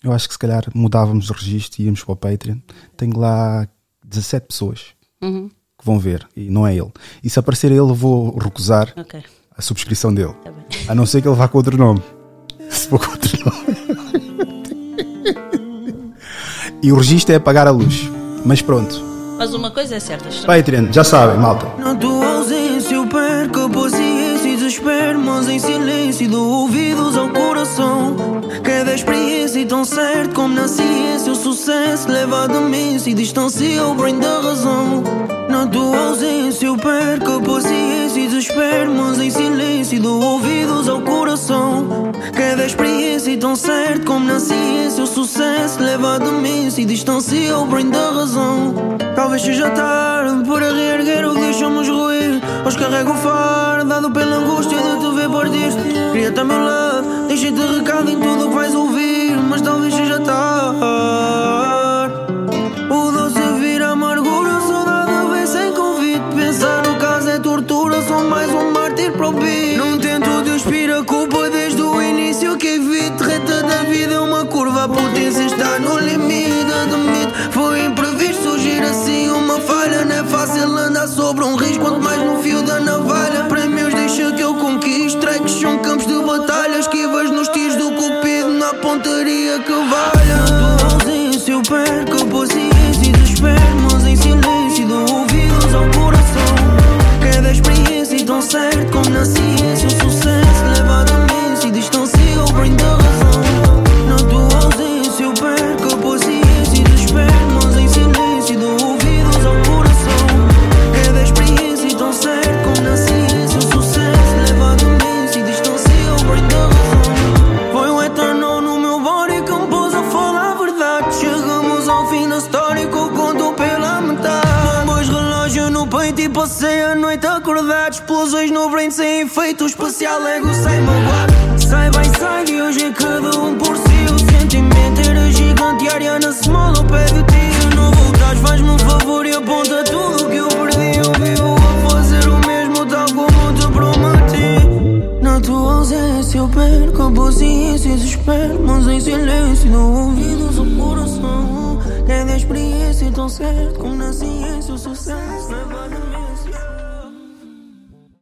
Eu acho que se calhar mudávamos o registro e íamos para o Patreon. Tenho lá 17 pessoas que vão ver e não é ele. E se aparecer ele, eu vou recusar Ok, a subscrição dele. bem. A não ser que ele vá com outro nome. Se for com outro nome. e o registro é apagar a luz. Mas pronto. Mas uma coisa é certa, Patreon, já sabem, malta. Na tua ausência eu perco a paciência e desespero Mas em silêncio dou ouvidos ao coração Cada experiência tão certo como na ciência O sucesso leva a demência e distancia o brain da razão Na tua ausência eu perco a paciência e desespero Mas em silêncio dou ouvidos ao coração. Cada experiência tão certo como na ciência O sucesso leva a demência e distancia o brain da razão. Talvez seja tarde para reerguer o que deixamos ruir. Hoje carrego o fardo dado pela angústia de te ver partir. Queria-te ao meu lado, deixei-te recado em tudo o que vais ouvir Mas talvez seja tarde be experiência tão certo efeito, especial ego sem magoar. Sai vai sai e hoje é cada um por si. O sentimento era gigante Ariana Small ao pé de ti. Se não voltares faz-me um favor e aponta tudo que eu perdi. Eu vivo a fazer o mesmo tal como te prometi. Na tua ausência eu perco a paciência e desespero Mas em silêncio dou ouvidos ao coração. Cada experiência tão certo como na ciência o sucesso leva a